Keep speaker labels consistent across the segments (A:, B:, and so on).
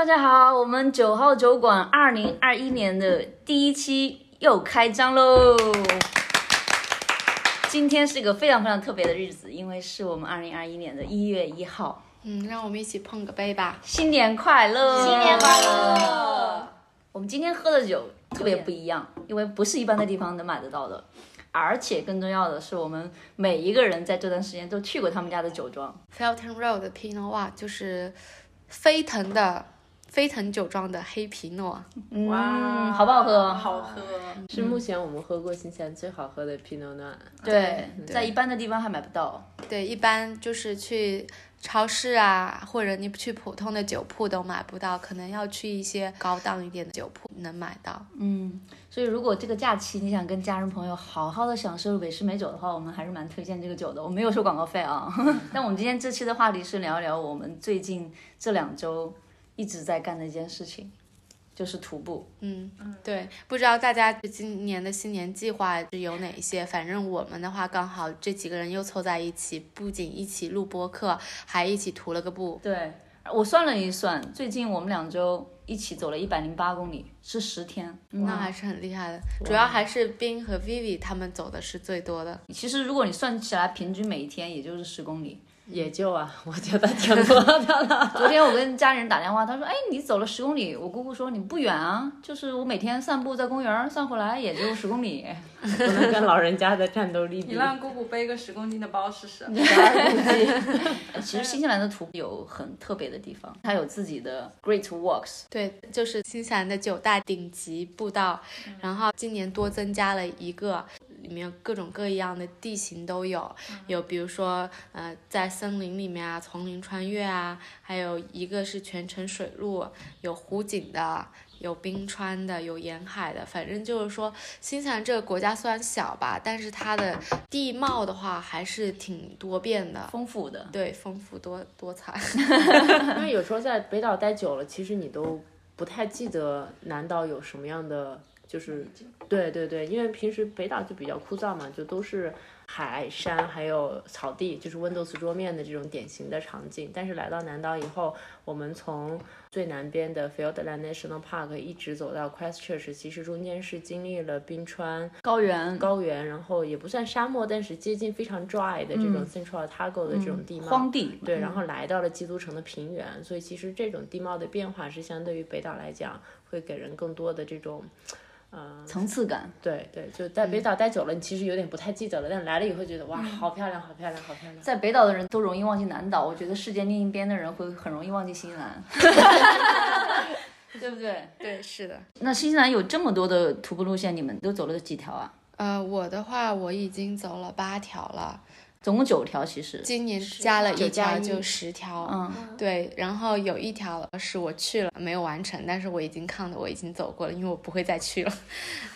A: 大家好，我们九号酒馆二零二一年的第一期又开张喽。今天是一个非常非常特别的日子，因为是我们二零二一年的一月一号，
B: 嗯，让我们一起碰个杯吧。
A: 新年快乐！
C: 新年快乐！
A: 我们今天喝的酒特别不一样，因为不是一般的地方能买得到的，而且更重要的是，我们每一个人在这段时间都去过他们家的酒庄。
B: Felton Road 的 Pinot Noir 就是飞腾的飞腾酒庄的黑皮诺。
A: 嗯，好不好喝？
C: 好喝。
D: 是目前我们喝过新西兰最好喝的 Pinot Noir。
A: 对，在一般的地方还买不到。
B: 对，一般就是去超市啊，或者你去普通的酒铺都买不到，可能要去一些高档一点的酒铺能买到。
A: 嗯，所以如果这个假期你想跟家人朋友好好的享受美式美酒的话，我们还是蛮推荐这个酒的。我没有收广告费啊。但我们今天这期的话题是聊一聊我们最近这两周一直在干的一件事情，就是徒步。
B: 嗯，对，不知道大家今年的新年计划是有哪一些？反正我们的话，刚好这几个人又凑在一起，不仅一起录播课，还一起徒了个步。
A: 对我算了一算，最近我们两周一起走了一百零八公里，是十天。
B: 那还是很厉害的，主要还是冰和 Vivi 他们走的是最多的。
A: 其实如果你算起来，平均每一天也就是十公里。
D: 也就啊，我觉得挺多的了。
A: 昨天我跟家里人打电话，他说：“哎，你走了十公里。”我姑姑说：“你不远啊，就是我每天散步在公园散回来也就十公里。
D: 不能跟老人家的战斗力比。
C: 你让姑姑背个十公斤的包试试。
A: 其实新西兰的徒步有很特别的地方，它有自己的 Great Walks。
B: 对，就是新西兰的九大顶级步道，然后今年多增加了一个。里面各种各样的地形都有，有比如说呃在森林里面啊，丛林穿越啊，还有一个是全程水路，有湖景的，有冰川的，有沿海的，反正就是说新西兰这个国家虽然小吧，但是它的地貌的话还是挺多变的，
A: 丰富的。
B: 对，丰富多多彩。
D: 因为有时候在北岛待久了，其实你都不太记得南岛有什么样的。就是，对对对，因为平时北岛就比较枯燥嘛，就都是海山还有草地，就是 Windows 桌面的这种典型的场景。但是来到南岛以后，我们从最南边的 Fiordland National Park 一直走到 Christchurch，其实中间是经历了冰川、
A: 高原、
D: 高原，然后也不算沙漠，但是接近非常 dry 的这种 Central Otago 的这种地貌，
A: 荒地。
D: 对，然后来到了基督城的平原，所以其实这种地貌的变化是相对于北岛来讲，会给人更多的这种。呃，
A: 层次感，
D: 对对，就在北岛待久了，你其实有点不太记得了，但来了以后觉得哇，好漂亮，好漂亮，好漂亮。
A: 在北岛的人都容易忘记南岛，我觉得世界另一边的人会很容易忘记新西兰，对不对？
B: 对，是的。
A: 那新西兰有这么多的徒步路线，你们都走了几条啊？
B: 呃，我的话我已经走了八条了。
A: 总共九条，其实。
B: 今年加了一条
D: 一。
B: 就十条，
A: 嗯，
B: 对，然后有一条是我去了没有完成，但是我已经看的我已经走过了，因为我不会再去了。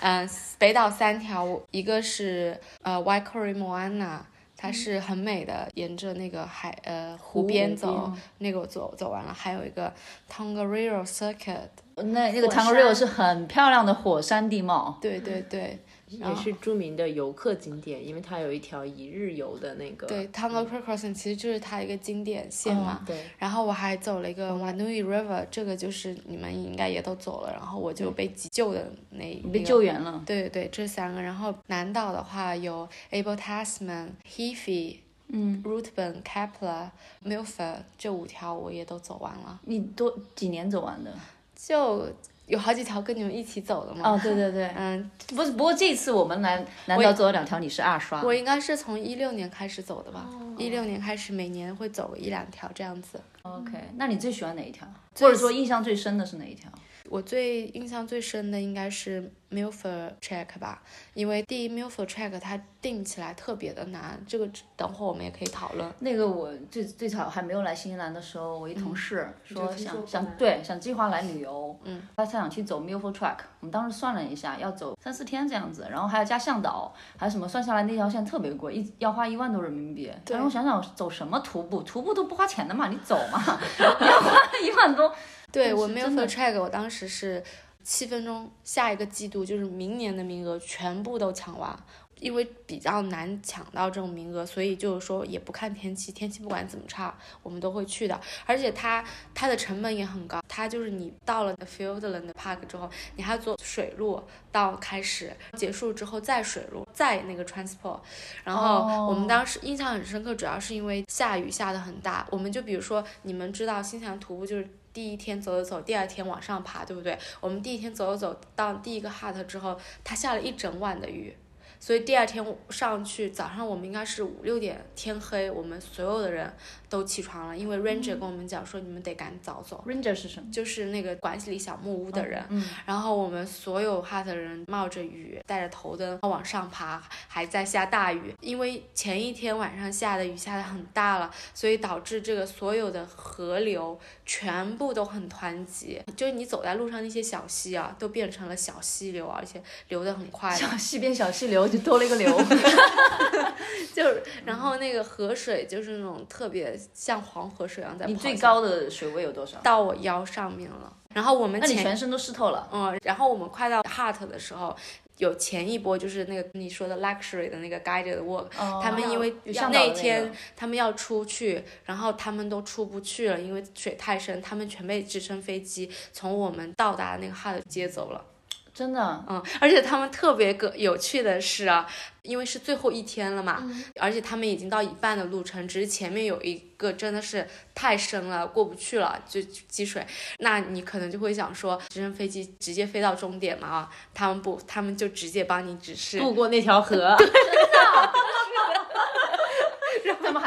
B: 嗯、呃，北岛三条，一个是呃 Waikori Moana，它是很美的，沿着那个海呃湖边走，那个我走走完了，还有一个 Tongariro Circuit，
A: 那那个 Tongariro 是很漂亮的火山地貌，
B: 对对对。
D: 也是著名的游客景点，因为它有一条一日游的那个。
B: 对 t o n g a r i r o Crossing 其实就是它一个经典线嘛。
D: 对。
B: 然后我还走了一个 Wanui River，这个就是你们应该也都走了，然后我就被急救的那。
A: 被救援了。
B: 对对对，这三个。然后南岛的话有 Abel Tasman、Heafy、
A: 嗯
B: Rootburn、Kepler、Milford 这五条我也都走完了。
A: 你多几年走完的？
B: 就。有好几条跟你们一起走的嘛？
A: 哦，对对对，
B: 嗯，
A: 不是，不过这次我们来难道走了两条，你是二刷。
B: 我应该是从一六年开始走的吧？一六年开始每年会走一两条这样子。
A: OK，那你最喜欢哪一条？或者说印象最深的是哪一条？
B: 我最印象最深的应该是 Milford Track 吧，因为第一 Milford Track 它定起来特别的难，这个等会儿我们也可以讨论。
A: 那个我最最早还没有来新西兰的时候，我一同事说想想对想计划来旅游，
B: 嗯，
A: 他他想去走 Milford Track，我们当时算了一下，要走三四天这样子，然后还要加向导，还有什么算下来那条线特别贵，一要花一万多人民币。
B: 对
A: 然后我想想走什么徒步，徒步都不花钱的嘛，你走嘛，你要花一万多。
B: 对我
A: 但是真的
B: Milford Track 我当时是七分钟，下一个季度就是明年的名额全部都抢完，因为比较难抢到这种名额，所以就是说也不看天气，天气不管怎么差，我们都会去的。而且它它的成本也很高，它就是你到了 Fieldland Park 之后，你还要坐水路到开始结束之后再水路再那个 transport。然后我们当时印象很深刻，主要是因为下雨下的很大。我们就比如说你们知道新西兰徒步就是第一天走走走，第二天往上爬，对不对？我们第一天走走走到第一个 hut 之后，它下了一整晚的雨。所以第二天上去，早上我们应该是五六点，天黑，我们所有的人都起床了，因为 ranger 跟我们讲说你们得赶早走。
A: Ranger 是什么？
B: 就是那个管理小木屋的人，
A: 嗯，
B: 然后我们所有 hut 的人冒着雨，带着头灯往上爬，还在下大雨，因为前一天晚上下的雨下的很大了，所以导致这个所有的河流全部都很湍急，就是你走在路上那些小溪啊，都变成了小溪流，而且流得很快。
A: 小溪变小溪流就多了一个流。
B: 就是，然后那个河水就是那种特别像黄河水一样在
A: 你最高的水位有多少？
B: 到我腰上面了。然后我们
A: 那你全身都湿透了。
B: 嗯，然后我们快到 Hart 的时候，有前一波就是那个你说的 luxury 的那个 guided walk，、
A: 哦
B: 他们因为
A: 那
B: 天他们要出去，然后他们都出不去了，因为水太深，他们全被直升飞机从我们到达那个 Hut 接走了。
A: 真的，
B: 嗯，而且他们特别个有趣的是啊，因为是最后一天了嘛，而且他们已经到一半的路程，只是前面有一个真的是太深了，过不去了，就积水。那你可能就会想说，直升飞机直接飞到终点嘛啊？他们不，他们就直接帮你指示，
D: 渡过那条河，
A: 他们还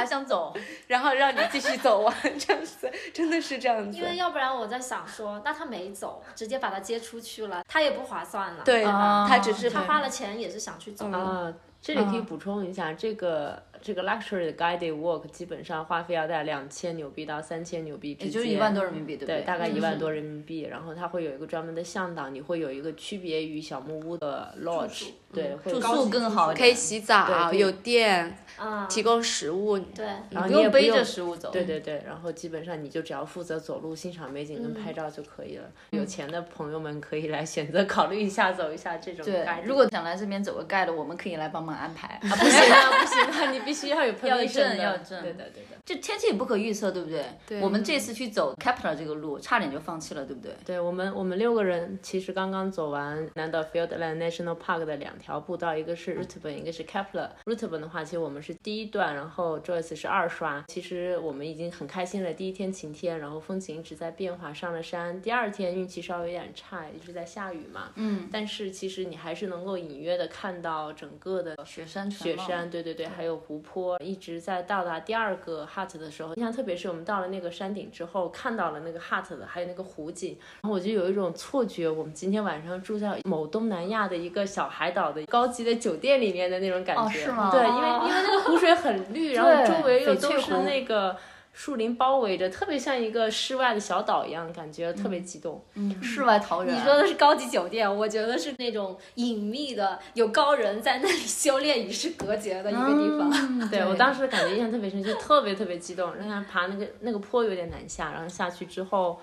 A: 想走，
B: 然后让你继续走完，这样子真的是这样子
E: 因。为要不然我在想说，那他没走，直接把他接出去了，他也不划算了。
B: 对，
A: 啊
B: 他只是
E: 他花了钱也是想去走。
D: 啊，这里可以补充一下，这个这个 luxury 的 guided walk 基本上花费要在两千纽币到三千纽币之间，
A: 也就是一万多人民币，对不
D: 对，
A: 对？
D: 大概一万多人民币。然后它会有一个专门的向导，你会有一个区别于小木屋的 lodge，对，会
A: 住宿更好，
B: 可以洗澡，有电，
E: 啊，
B: 提供食物。
E: 对，
D: 然后
A: 不用背
D: 你也不用
A: 着食物走。
D: 对对对，然后基本上你就只要负责走路、欣赏美景跟拍照就可以了。有钱的朋友们可以来选择考虑一下走一下这种
A: 对如果想来这边走个 guide，我们可以来帮忙安排。
D: 啊不行啊 不行啊，你必须要有 permission
A: 要证
D: 的
A: 要证
D: 对的对的。
A: 就天气也不可预测，对不对？
B: 对
A: 我们这次去走 Kepler 这个路，差点就放弃了，对不对？
D: 对我们，我们六个人其实刚刚走完南岛 Fieldland National Park 的两条步道，一个是 Ruteburn，一个是 Kepler。Ruteburn 的话，其实我们是第一段，然后 Joyce 是二刷。其实我们已经很开心了，第一天晴天，然后风景一直在变化，上了山。第二天运气稍微有点差，一直在下雨嘛。
A: 嗯，
D: 但是其实你还是能够隐约的看到整个的
A: 雪山
D: 雪山，对对对，还有湖泊。一直在到达第二个 hut 的时候，印象特别是我们到了那个山顶之后，看到了那个 hut 的，还有那个湖景，然后我就有一种错觉，我们今天晚上住在某东南亚的一个小海岛的高级的酒店里面的那种感觉。
A: 哦是吗
D: 对，因为因为那个湖水很绿，然后周围又都是那个。树林包围着，特别像一个室外的小岛一样，感觉特别激动。
A: 嗯，世外桃源。
E: 你说的是高级酒店，我觉得是那种隐秘的，有高人在那里修炼与世隔绝的一个地方。
A: 嗯
D: 对我当时感觉印象特别深，就特别特别激动。然后爬那个那个坡有点难下，然后下去之后，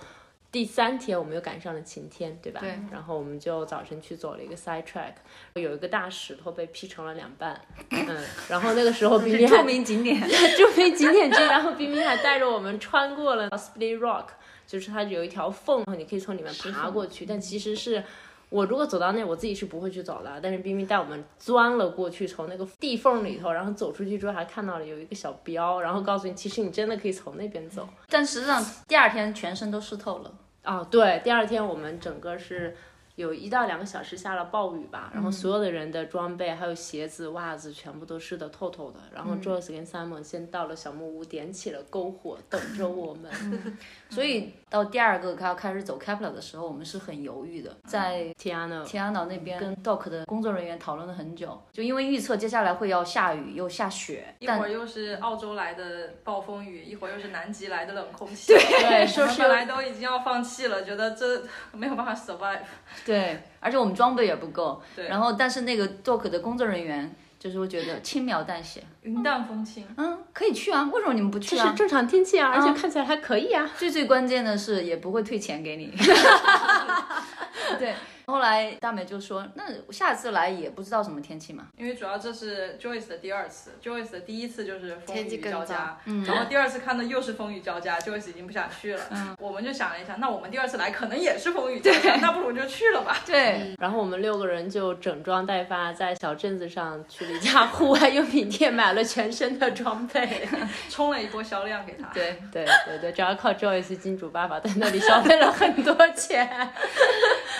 D: 第三天我们又赶上了晴天，对吧？
A: 对
D: 然后我们就早晨去走了一个 side track，有一个大石头被劈成了两半，嗯，然后那个时候冰冰还
A: 著名景点，
D: 著名景点之一，然后冰冰还带着我们穿过了 Split Rock，就是它有一条缝，你可以从里面爬过去，但其实是。我如果走到那，我自己是不会去走的。但是冰冰带我们钻了过去，从那个地缝里头，然后走出去之后还看到了有一个小标，然后告诉你，其实你真的可以从那边走。
A: 但实际上第二天全身都湿透了。
D: 哦，对，第二天我们整个是有一到两个小时下了暴雨吧，然后所有的人的装备还有鞋子、袜子全部都湿得透透的。然后 Joyce 跟 Simon 先到了小木屋，点起了篝火，等着我们。
A: 所以到第二个要开始走 Kepler 的时候，我们是很犹豫的，在
D: Tiana，
A: 天安岛那边跟 Dock 的工作人员讨论了很久，就因为预测接下来会要下雨又下雪，
C: 一会儿又是澳洲来的暴风雨，一会儿又是南极来的冷空气。
D: 对，说是
C: 我们本来都已经要放弃了，觉得这没有办法 survive。
A: 对，而且我们装备也不够，
C: 对
A: 然后但是那个 Dock 的工作人员就是我觉得轻描淡写，
C: 云淡风轻，
A: 嗯，可以去啊，为什么你们不去啊？
D: 这是正常天气啊，而且看起来还可以啊。
A: 最最关键的是也不会退钱给你，对，后来大美就说，那下次来也不知道什么天气嘛。
C: 因为主要这是 Joyce 的第二次，Joyce 的第一次就是风雨交加，然后第二次看到又是风雨交加，Joyce 已经不想去了。我们就想了一下，那我们第二次来可能也是风雨交加，那不如就去了吧。
A: 对，
D: 然后我们六个人就整装待发，在小镇子上去了一家户外用品店，买了全身的装备。
C: 冲了一波销量给他。
A: 对，
D: 对对对，主要靠 Joyce 金主爸爸在那里消费了很多钱。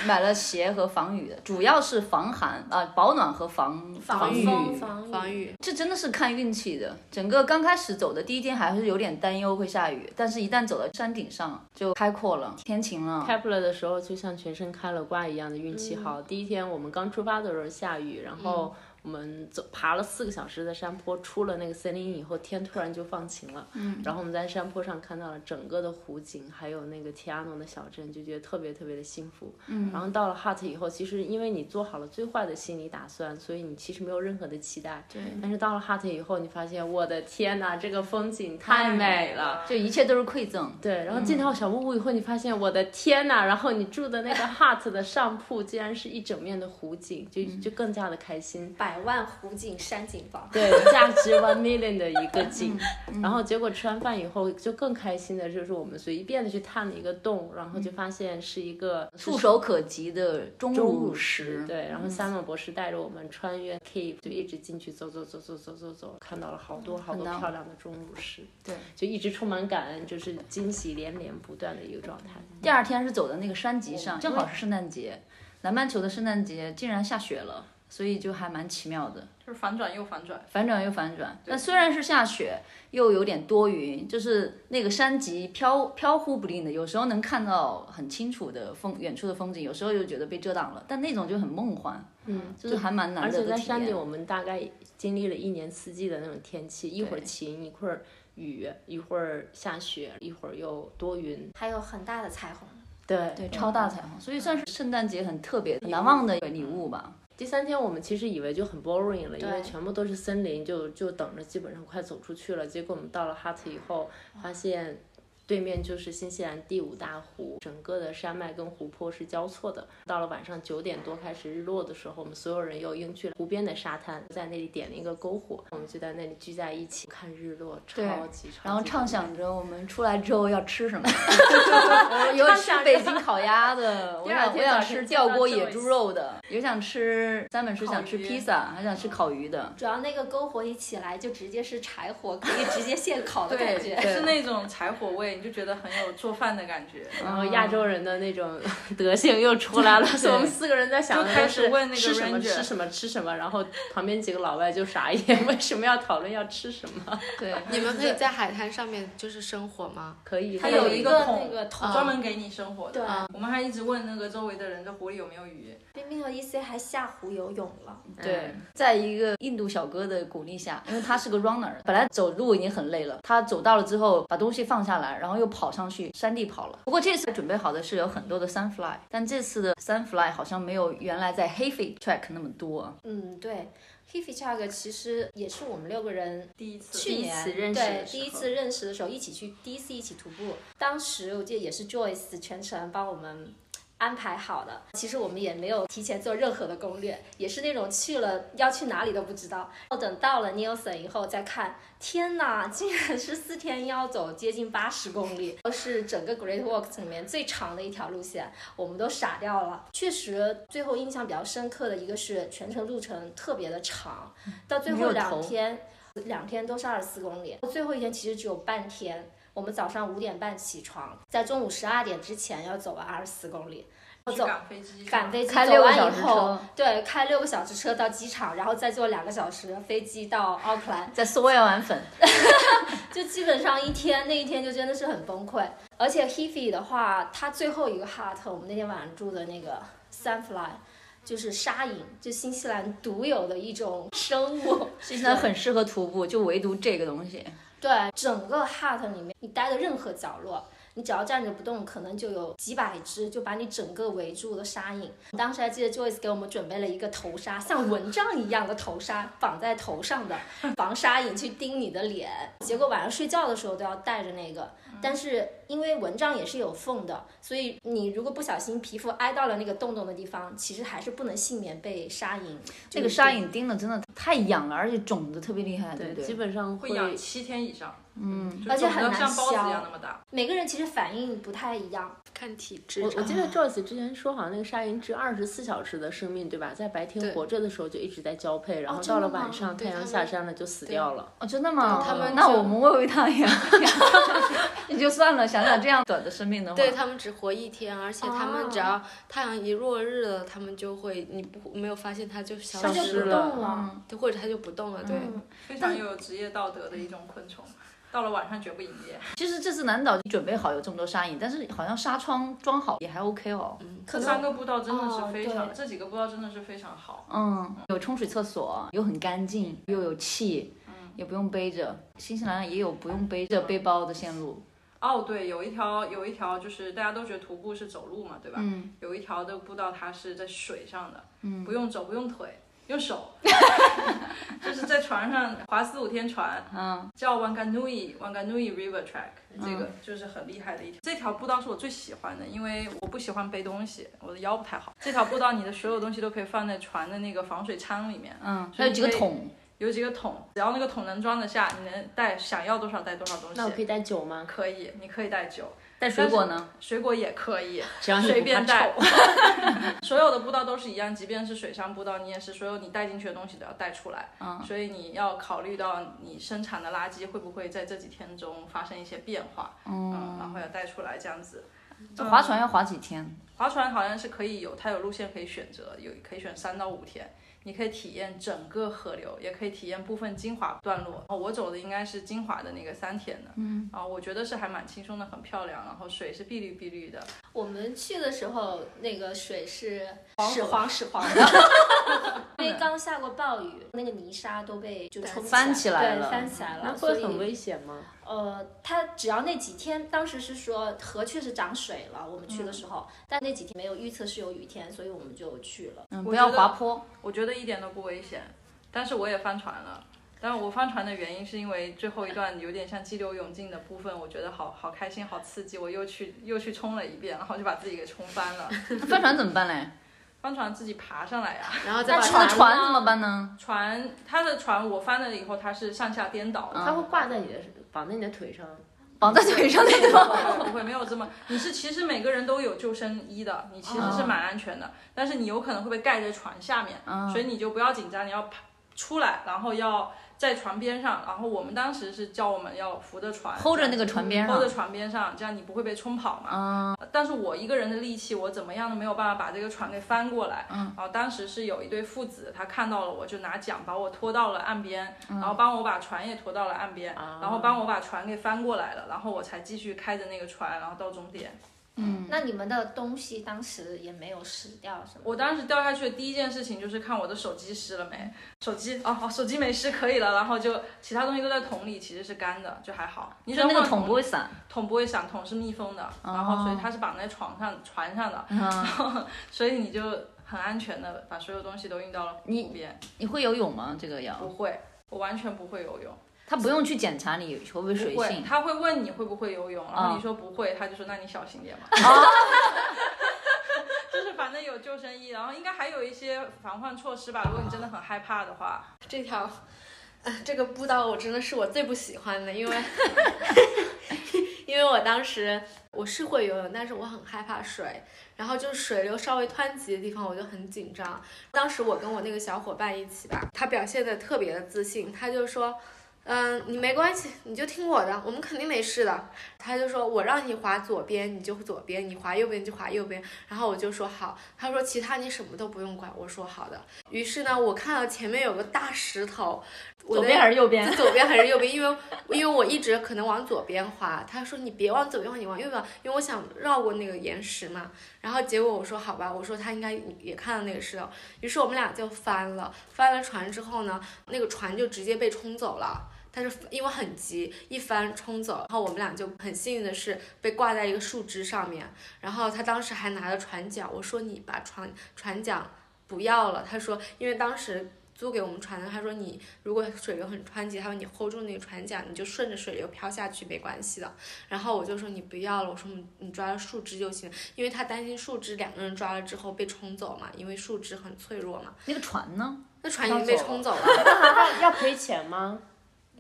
A: 买了鞋和防雨的，主要是防寒啊、保暖和防
E: 防
A: 雨。
E: 风防
B: 防雨，
A: 这真的是看运气的。整个刚开始走的第一天还是有点担忧会下雨，但是一旦走到山顶上就开阔了，天晴了。
D: Kepler 的时候就像全身开了挂一样的运气好。第一天我们刚出发的时候下雨，然后我们走爬了四个小时的山坡，出了那个森林以后，天突然就放晴了。嗯，然后我们在山坡上看到了整个的湖景，还有那个提亚诺的小镇，就觉得特别特别的幸福。嗯，然后到了 Hut 以后，其实因为你做好了最坏的心理打算，所以你其实没有任何的期待。对。但是到了 Hut 以后，你发现我的天呐，这个风景太美了。
A: 就一切都是馈赠。
D: 对，然后进到小木屋以后，你发现我的天呐，然后你住的那个 hut 的上铺竟然是一整面的湖景，就就更加的开心。
E: 百万湖景山景房。
D: 对，价值 one million 的一个 景。然后结果吃完饭以后，就更开心的就是我们随便的去探了一个洞，然后就发现是一个
A: 触手可及的钟
D: 钟
A: 乳
D: 乳石。对，然后 Simon 博士带着我们穿越 cave，就一直进去走走走走走走走，看到了好多好多漂亮的钟乳石。
A: 对，
D: 就一直充满感恩，就是惊喜连连不断的一个状态。
A: 第二天是走的那个山脊上，正好是圣诞节，南半球的圣诞节竟然下雪了，所以就还蛮奇妙的。
C: 就是反转又反转。
A: 反转又反转，那虽然是下雪，又有点多云，就是那个山脊飘飘忽不定的，有时候能看到很清楚的风远处的风景，有时候又觉得被遮挡了，但那种就很梦幻，
D: 嗯，
A: 就是还蛮难得的体
D: 且在山顶，我们大概经历了一年四季的那种天气，一会儿晴，一会儿雨，一会儿下雪，一会儿又多云。
E: 还有很大的彩虹。
D: 对
A: 对，超大彩虹，所以算是圣诞节很特别、很难忘的礼物吧。
D: 第三天我们其实以为就很 boring 了，因为全部都是森林，就就等着基本上快走出去了。结果我们到了 Hut 以后，发现对面就是新西兰第五大湖，整个的山脉跟湖泊是交错的。到了晚上九点多开始日落的时候，我们所有人又应去了湖边的沙滩，在那里点了一个篝火，我们就在那里聚在一起看日落，超级超级
A: 然后畅想着我们出来之后要吃什么，我有吃北京烤鸭的，我想我想吃吊锅野猪肉的，有想吃三本是想吃披萨，还想吃烤鱼的。
E: 主要那个篝火一起来就直接是柴火，可以直接现烤的 感觉。
C: 是那种柴火味，你就觉得很有做饭的感觉。
D: 然后亚洲人的那种 德性又出来了，所以我们四个人在想的
C: 就开始问那个
D: 吃什么吃什么吃什么，然后旁边几个老外就傻眼，为什么要讨论要吃什么？
A: 对，
B: 你们可以在海滩上面就是生火吗？
D: 可以，
C: 它
E: 有一个那个桶
C: 专门给你生火的。
E: 对
C: 我们还一直问那个周围的人，这湖里有没有鱼。
E: 冰冰和 EC 还下湖游泳了。
A: 对，在一个印度小哥的鼓励下，因为他是个 runner，本来走路已经很累了，他走到了之后把东西放下来，然后又跑上去山地跑了。不过这次准备好的是有很多的 sunfly，但这次的 sunfly 好像没有原来在 Hefe track 那么多。
E: 嗯，对。h i f i Track 其实也是我们六个人
C: 第一次，
E: 去年
D: 次认识
E: 对
D: 的时候
E: 第一次认识的时候一起去，第一次一起徒步。当时我记得也是 Joyce 全程帮我们安排好的。其实我们也没有提前做任何的攻略，也是那种去了要去哪里都不知道。等到了 Nielsen 以后再看，天哪，竟然是四天要走接近八十公里，是整个 Great Walks 里面最长的一条路线，我们都傻掉了。确实，最后印象比较深刻的一个是全程路程特别的长，到最后两天。两天都是二十四公里，最后一天其实只有半天。我们早上五点半起床，在中午十二点之前要走完二十四公里，
C: 去
E: 走
C: 赶飞机，
E: 赶飞机
A: 开
E: 走完以后，对，开六个小时车到机场，然后再坐两个小时飞机到奥克兰，
A: 再嗦一碗粉，
E: 就基本上一天那一天就真的是很崩溃。而且 Hefe 的话，它最后一个 hut，我们那天晚上住的那个 Sunfly。就是沙蝇，就新西兰独有的一种生物，
A: 新西兰很适合徒步，就唯独这个东西。
E: 对，整个 hut 里面，你待的任何角落，你只要站着不动，可能就有几百只就把你整个围住的沙影。当时还记得 Joyce 给我们准备了一个头纱，像蚊帐一样的头纱，绑在头上的，防沙影去叮你的脸。结果晚上睡觉的时候都要带着那个。但是因为蚊帐也是有缝的，所以你如果不小心皮肤挨到了那个洞洞的地方，其实还是不能幸免被沙蝇。
A: 这个沙蝇叮的真的太痒了，而且肿的特别厉害，对不对？
D: 基本上
C: 会痒七天以上，
A: 嗯，
E: 而且很难
C: 像包子一
E: 消
C: 样那么大。
E: 每个人其实反应不太一样。
B: 看体质。
D: 我我记得 Joyce 之前说，好像那个鲨鱼只二十四小时的生命，对吧？在白天活着的时候就一直在交配，然后到了晚上太阳下山了就死掉了。
A: 哦，真的吗？
B: 他们
A: 那我们喂喂它呀，也就算了。想想这样短的生命的话，
B: 对他们只活一天，而且他们只
E: 哦
B: 要太阳一落日了，他们就会你不没有发现它就消
E: 它就不
B: 失了，
E: 动了。
B: 或者它就不动了，对。
E: 嗯
C: 非常有职业道德的一种昆虫，到了晚上绝不营业。
A: 其实这次南岛准备好有这么多沙影，但是好像纱窗装好也还 OK 哦。
C: 这
E: 可
C: 三个步道真的
E: 哦
C: 是非常，
E: 对
C: 这几个步道真的是非常好。
A: 嗯，有冲水厕所，又很干净，又有气，也不用背着。新西兰也有不用背着背包的线路。
C: 哦，对，有一条有一条就是大家都觉得徒步是走路嘛，对吧？
A: 嗯，
C: 有一条的步道它是在水上的，嗯，不用走，不用腿，用手，就是在船上划四五天船，
A: 嗯，
C: 叫 Wanganui Wanganui River Track，这个就是很厉害的一条。这条步道是我最喜欢的，因为我不喜欢背东西，我的腰不太好。这条步道你的所有东西都可以放在船的那个防水舱里面，
A: 嗯，还有几个桶，
C: 有几个桶，只要那个桶能装得下，你能带想要多少带多少东西。
D: 那我可以带酒吗？
C: 可以，你可以带酒，
A: 带水果呢？
C: 水果也可以，
D: 只要
C: 随便带
D: 臭。
C: 所有的步道都是一样，即便是水上步道，你也是所有你带进去的东西都要带出来。
A: 嗯
C: 所以你要考虑到你生产的垃圾会不会在这几天中发生一些变化，嗯，然后要带出来这样子。
A: 这划船要划几天？
C: 划船好像是可以有，它有路线可以选择，有可以选三到五天。你可以体验整个河流，也可以体验部分精华段落。哦，我走的应该是精华的那个三天的，嗯，啊，我觉得是还蛮轻松的，很漂亮，然后水是碧绿碧绿的，
E: 我们去的时候，那个水是
C: 黄
E: 屎黄屎黄的，因为刚下过暴雨，那个泥沙都被就冲
A: 翻起来了对，
E: 翻起来了，那
D: 会很危险吗？
E: 呃，它只要那几天，当时是说河确实涨水了，我们去的时候，但那几天没有预测是有雨天，所以我们就去了。
A: 嗯，不要滑坡。
C: 我觉得一点都不危险，但是我也翻船了。但是我翻船的原因是因为最后一段有点像激流勇进的部分，我觉得好好开心、好刺激，我又去又去冲了一遍，然后就把自己给冲翻了。
A: 那翻船怎么办嘞？
C: 翻船自己爬上来呀、
B: 然后再把
A: 那
E: 船
A: 船怎么办呢？
C: 船它的船我翻了以后，它是上下颠倒的。
D: 它会挂在你的绑在你的腿上。
A: 绑在腿上那种。
C: 不会不会没有这么，你是其实每个人都有救生衣的，你其实是蛮安全的，但是你有可能会被盖在船下面，所以你就不要紧张，你要爬出来，然后要在船边上，然后我们当时是叫我们要扶着船
A: hold 着那个船边上
C: hold 着船边上，这样你不会被冲跑嘛。但是我一个人的力气，我怎么样都没有办法把这个船给翻过来。嗯，然后当时是有一对父子，他看到了我就拿桨把我拖到了岸边，然后帮我把船也拖到了岸边，然后帮我把船给翻过来了，然后我才继续开着那个船，然后到终点。
E: 那你们的东西当时也没有湿掉是吗？
C: 我当时掉下去的第一件事情就是看我的手机湿了没，手机哦哦，手机没湿可以了，然后就其他东西都在桶里，其实是干的，就还好。你
A: 说那个桶不会散。
C: 桶不会散，桶是密封的，然后所以它是绑在床上船上的，
A: 嗯，
C: 所以你就很安全的把所有东西都运到了湖边。
A: 你会游泳吗？这个要
C: 不会，我完全不会游泳，
A: 他不用去检查你会不会水，性。
C: 他会问你会不会游泳，然后
A: 啊
C: 你说不会，他就说那你小心点嘛。就是反正有救生衣，然后应该还有一些防范措施吧。如果你真的很害怕的话，
B: 这条，呃，这个步道我真的是我最不喜欢的，因为 因为我当时我是会游泳，但是我很害怕水，然后就是水流稍微湍急的地方我就很紧张。当时我跟我那个小伙伴一起吧，他表现的特别的自信，他就说。嗯，你没关系，你就听我的，我们肯定没事的。他就说，我让你滑左边，你就左边；你滑右边就滑右边。然后我就说好。他说其他你什么都不用管。我说好的。于是呢，我看到前面有个大石头，我
A: 左边还是右边？
B: 左边还是右边？因为因为我一直可能往左边滑。他说你别往左边滑，你往右边，因为我想绕过那个岩石嘛。然后结果我说好吧，我说他应该也看到那个石头。于是我们俩就翻了，翻了船之后呢，那个船就直接被冲走了。但是因为很急，一翻冲走，然后我们俩就很幸运的是被挂在一个树枝上面，然后他当时还拿着船桨，我说你把船船桨不要了，他说因为当时。租给我们船的，他说你如果水流很湍急，他说你 hold 住那个船桨，你就顺着水流飘下去没关系的。然后我就说你不要了，我说你你抓着树枝就行，因为他担心树枝两个人抓了之后被冲走嘛，因为树枝很脆弱嘛。
A: 那个船呢？
B: 那船已经被冲走了，
D: 要赔钱吗？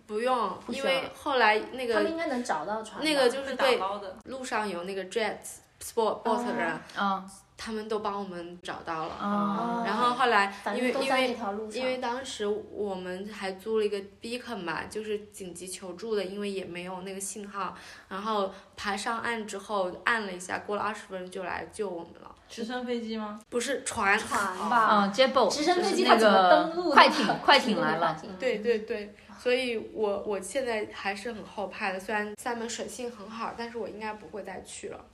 B: 不用，因为后来那个
E: 他们应该能找到船。
B: 那个就是
C: 打
B: 对
C: 包的。
B: 路上有那个 jet sport boat 的人，
A: 啊
B: 他们都帮我们找到了。
A: 啊，
B: 然后后来因为因为。因为当时我们还租了一个 beacon 嘛，就是紧急求助的，因为也没有那个信号。然后爬上岸之后按了一下，过了二十分钟就来救我们了。
C: 直升飞机吗？
B: 不是船，
E: 船吧，
A: 啊 j e b o
E: 直升飞机
A: 那
E: 它怎么
A: 个
E: 登陆的？
A: 快艇，快艇来了。
B: 对对对，所以我我现在还是很后怕的。虽然厦门水性很好，但是我应该不会再去了。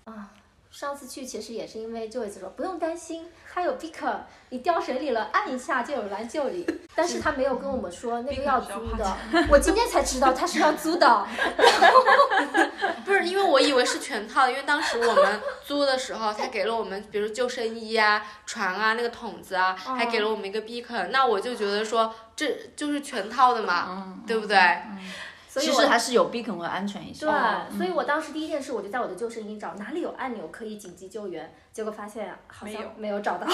E: 上次去其实也是因为 Joyce 说不用担心，它有 beacon，你掉水里了按一下就有人来救你。但是他没有跟我们说那个要租的，我今天才知道他是要租的。
B: 不是，因为我以为是全套，因为当时我们租的时候，他给了我们，比如救生衣啊、船啊、那个桶子啊，还给了我们一个 beacon，那我就觉得说这就是全套的嘛，对不对？
E: 所以
A: 其实还是有 beacon 会安全一些。
E: 对，所以我当时第一件事我就在我的救生衣找哪里有按钮可以紧急救援，结果发现好像
C: 没有
E: 没有找到。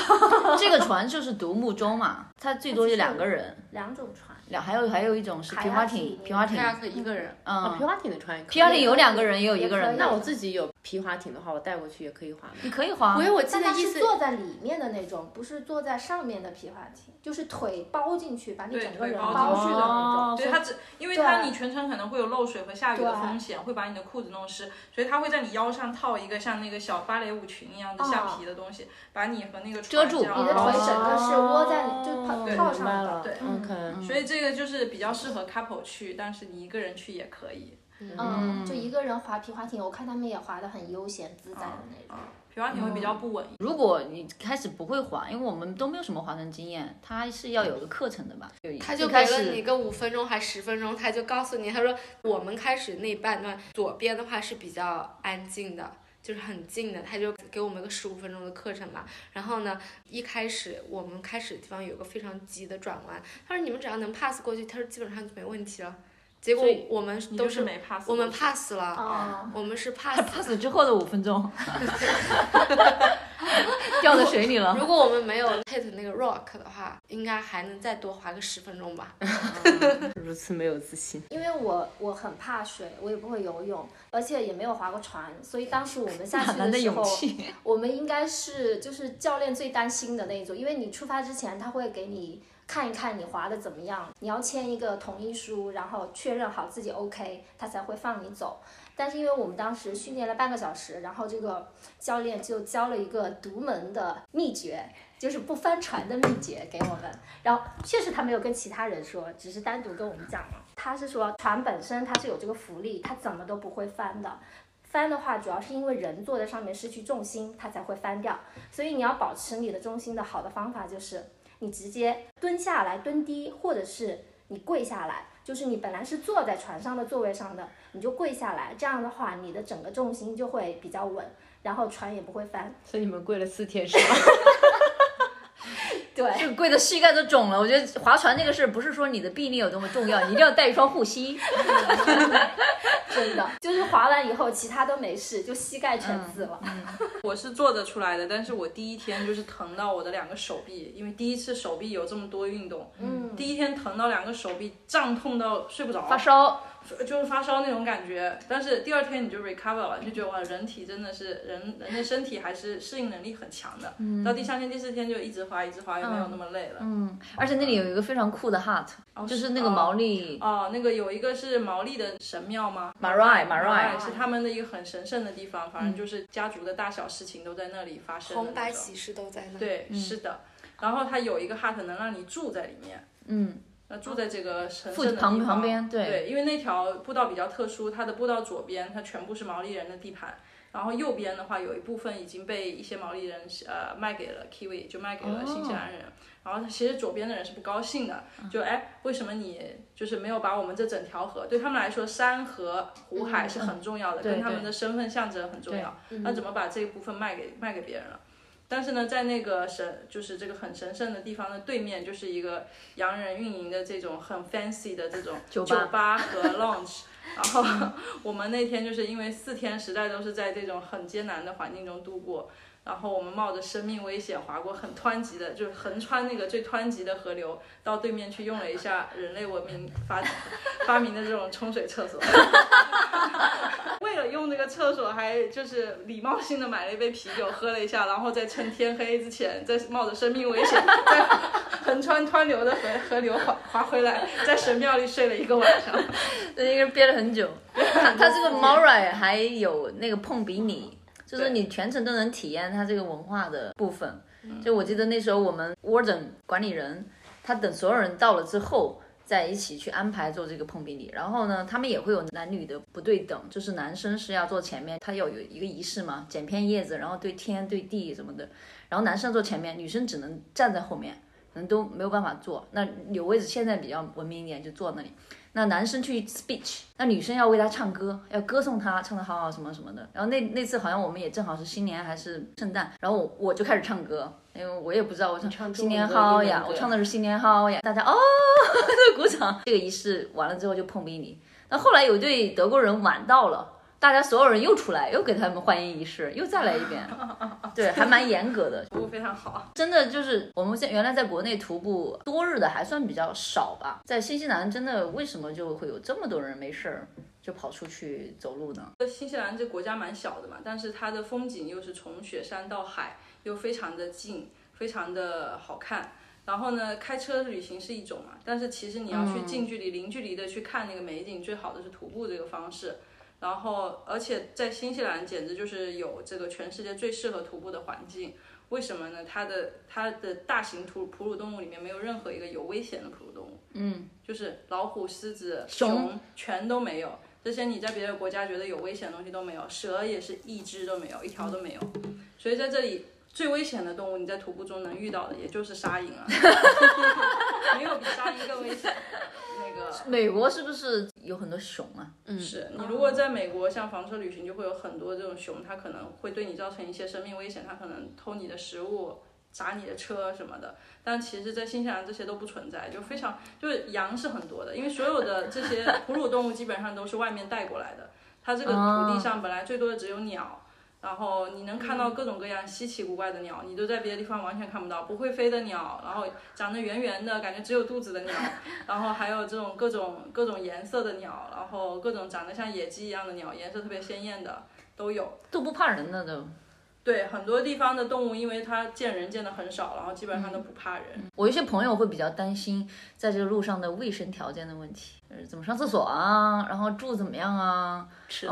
A: 这个船就是独木舟嘛，它最多就两个人，
E: 两种船，
A: 两还有还有一种是皮划艇，皮划艇
B: 一个人，
D: 啊，
A: 嗯。
D: 皮，划艇的船也可以。
A: 皮划艇有两个人也有一个人
D: 那我自己有皮划艇的话，我带过去也可以划吗？
A: 你可以划
B: 因。为我记得意思
E: 是坐在里面的那种，不是坐在上面的皮划艇，就是腿包进去，把你整个人
C: 腿包
E: 包
C: 进去。
E: 的那种。
A: 哦
C: 对它只，因为它你全程可能会有漏水和下雨的风险，会把你的裤子弄湿，所以它会在你腰上套一个像那个小芭蕾舞裙一样的下皮的东西，把你和那个
A: 遮住。
E: 你的腿整个是窝在就套
C: 对。
E: 套上的。
C: 对
D: ，OK。
C: 所以这个就是比较适合 couple 去，但是你一个人去也可以。
E: 嗯，就一个人划皮划艇，我看他们也划得很悠闲自在的那种。
C: 皮划艇会比较不稳，
A: 如果你开始不会滑，因为我们都没有什么划船经验，他是要有个课程的吧？有一
B: 他就给了你个五分钟还十分钟，他就告诉你，他说我们开始那半段左边的话是比较安静的。就是很近的，他就给我们个十五分钟的课程嘛。然后呢，一开始我们开始的地方有个非常急的转弯，他说你们只要能 pass 过去，他说基本上就没问题了。结果我们都
C: 就是没 pass
B: 我们 pass 了，
E: 哦，
B: 我们是 pass。
A: pass 之后的五分钟，掉在水里了。
B: 如果我们没有 hit 那个 rock 的话，应该还能再多滑个十分钟吧。
D: 如此没有自信。
E: 因为我我很怕水，我也不会游泳，而且也没有划过船，所以当时我们下去
A: 的
E: 的时候，
A: 勇气。
E: 我们应该是就是教练最担心的那一组，因为你出发之前他会给你看一看你滑的怎么样，你要签一个同意书，然后确认好自己 OK，他才会放你走。但是因为我们当时训练了半个小时，然后这个教练就教了一个独门的秘诀，就是不翻船的秘诀给我们。然后确实他没有跟其他人说，只是单独跟我们讲了。他是说船本身它是有这个浮力，它怎么都不会翻的。翻的话，主要是因为人坐在上面失去重心，它才会翻掉。所以你要保持你的重心的好的方法就是，你直接蹲下来蹲低，或者是你跪下来，就是你本来是坐在船上的座位上的，你就跪下来，这样的话你的整个重心就会比较稳，然后船也不会翻。
D: 所以你们跪了四天是吗？
E: 对，
A: 就跪的膝盖都肿了。我觉得划船这个事不是说你的臂力有多么重要，你一定要带一双护膝。
E: 真的就是划完以后其他都没事，就膝盖全紫了。
C: 我是做得出来的，但是我第一天就是疼到我的两个手臂，因为第一次手臂有这么多运动，
E: 嗯，
C: 第一天疼到两个手臂胀痛到睡不着，
A: 发烧，
C: 就是发烧那种感觉。但是第二天你就 recover 了，就觉得哇，人体真的是人人的身体还是适应能力很强的。到第三天、第四天就一直滑一直滑，也没有那么累了。
A: 嗯，而且那里有一个非常酷的 hut，
C: 哦
A: 就是那个毛利
C: 哦，那个有一个是毛利的神庙吗
A: Marai
C: Marai
A: Marai
C: 是他们的一个很神圣的地方，反正就是家族的大小事情都在那里发生
B: 红白喜事都在那。，
C: 对，是的。然后它有一个 hut 能让你住在里面，
A: 嗯，
C: 那住在这个神
A: 附
C: 圣的地方
A: 旁旁边对
C: 对，因为那条步道比较特殊，它的步道左边它全部是毛利人的地盘，然后右边的话有一部分已经被一些毛利人呃卖给了 Kiwi，就卖给了新西兰人。然后其实左边的人是不高兴的，就哎，为什么你就是没有把我们这整条河？对他们来说，山河湖海是很重要的，跟他们的身份象征很重要。那怎么把这一部分卖给卖给别人了？但是呢，在那个神就是这个很神圣的地方的对面，就是一个洋人运营的这种很 fancy 的这种 酒吧和 lounge。然后 我们那天就是因为四天实在都是在这种很艰难的环境中度过。然后我们冒着生命危险划过很湍急的，就是横穿那个最湍急的河流，到对面去用了一下人类文明发 发明的这种冲水厕所。为了用这个厕所，还就是礼貌性的买了一杯啤酒喝了一下，然后在趁天黑之前，再冒着生命危险在横穿湍流的河河流划划回来，在神庙里睡了一个晚上。
A: 那应该憋了很久。他这个 Mora 还有那个碰比你。就是你全程都能体验它这个文化的部分。就我记得那时候我们 Warden 管理人，他等所有人到了之后，再一起去安排做这个碰壁礼。然后呢，他们也会有男女的不对等，就是男生是要坐前面，他要有一个仪式嘛，剪片叶子，然后对天对地什么的。然后男生坐前面，女生只能站在后面，可能都没有办法坐。那有位置，现在比较文明一点，就坐那里。那男生去 speech，那女生要为他唱歌，要歌颂他，唱的好好什么什么的。然后那那次好像我们也正好是新年还是圣诞，然后我就开始唱歌，因为我也不知道我唱新年好呀，我唱的是新年好呀，大家哦 鼓掌。这个仪式完了之后就碰壁你。那后来有对德国人晚到了。大家所有人又出来，又给他们欢迎仪式，又再来一遍，对，还蛮严格的，
C: 服务非常好。
A: 真的就是我们现原来在国内徒步多日的还算比较少吧，在新西兰真的为什么就会有这么多人没事儿就跑出去走路呢？
C: 新西兰这国家蛮小的嘛，但是它的风景又是从雪山到海，又非常的近，非常的好看。然后呢，开车旅行是一种嘛，但是其实你要去近距离、零距离的去看那个美景，最好的是徒步这个方式。然后，而且在新西兰简直就是有这个全世界最适合徒步的环境。为什么呢？它的它的大型哺哺乳动物里面没有任何一个有危险的哺乳动物。
A: 嗯，
C: 就是老虎、狮子、熊全都没有。这些你在别的国家觉得有危险的东西都没有，蛇也是一只都没有，一条都没有。所以在这里。最危险的动物，你在徒步中能遇到的，也就是沙蝇了。没有比沙蝇更危险。那个
A: 美国是不是有很多熊啊？
C: 嗯，是你如果在美国像房车旅行，就会有很多这种熊，它可能会对你造成一些生命危险，它可能偷你的食物、砸你的车什么的。但其实，在新西兰这些都不存在，就非常就是羊是很多的，因为所有的这些哺乳动物基本上都是外面带过来的。它这个土地上本来最多的只有鸟。然后你能看到各种各样稀奇古怪的鸟，你都在别的地方完全看不到。不会飞的鸟，然后长得圆圆的，感觉只有肚子的鸟，然后还有这种各种各种颜色的鸟，然后各种长得像野鸡一样的鸟，颜色特别鲜艳的都有。
A: 都不怕人的都。
C: 对很多地方的动物，因为它见人见的很少，然后基本上都不怕人。
A: 我一些朋友会比较担心在这个路上的卫生条件的问题，呃，怎么上厕所啊，然后住怎么样啊，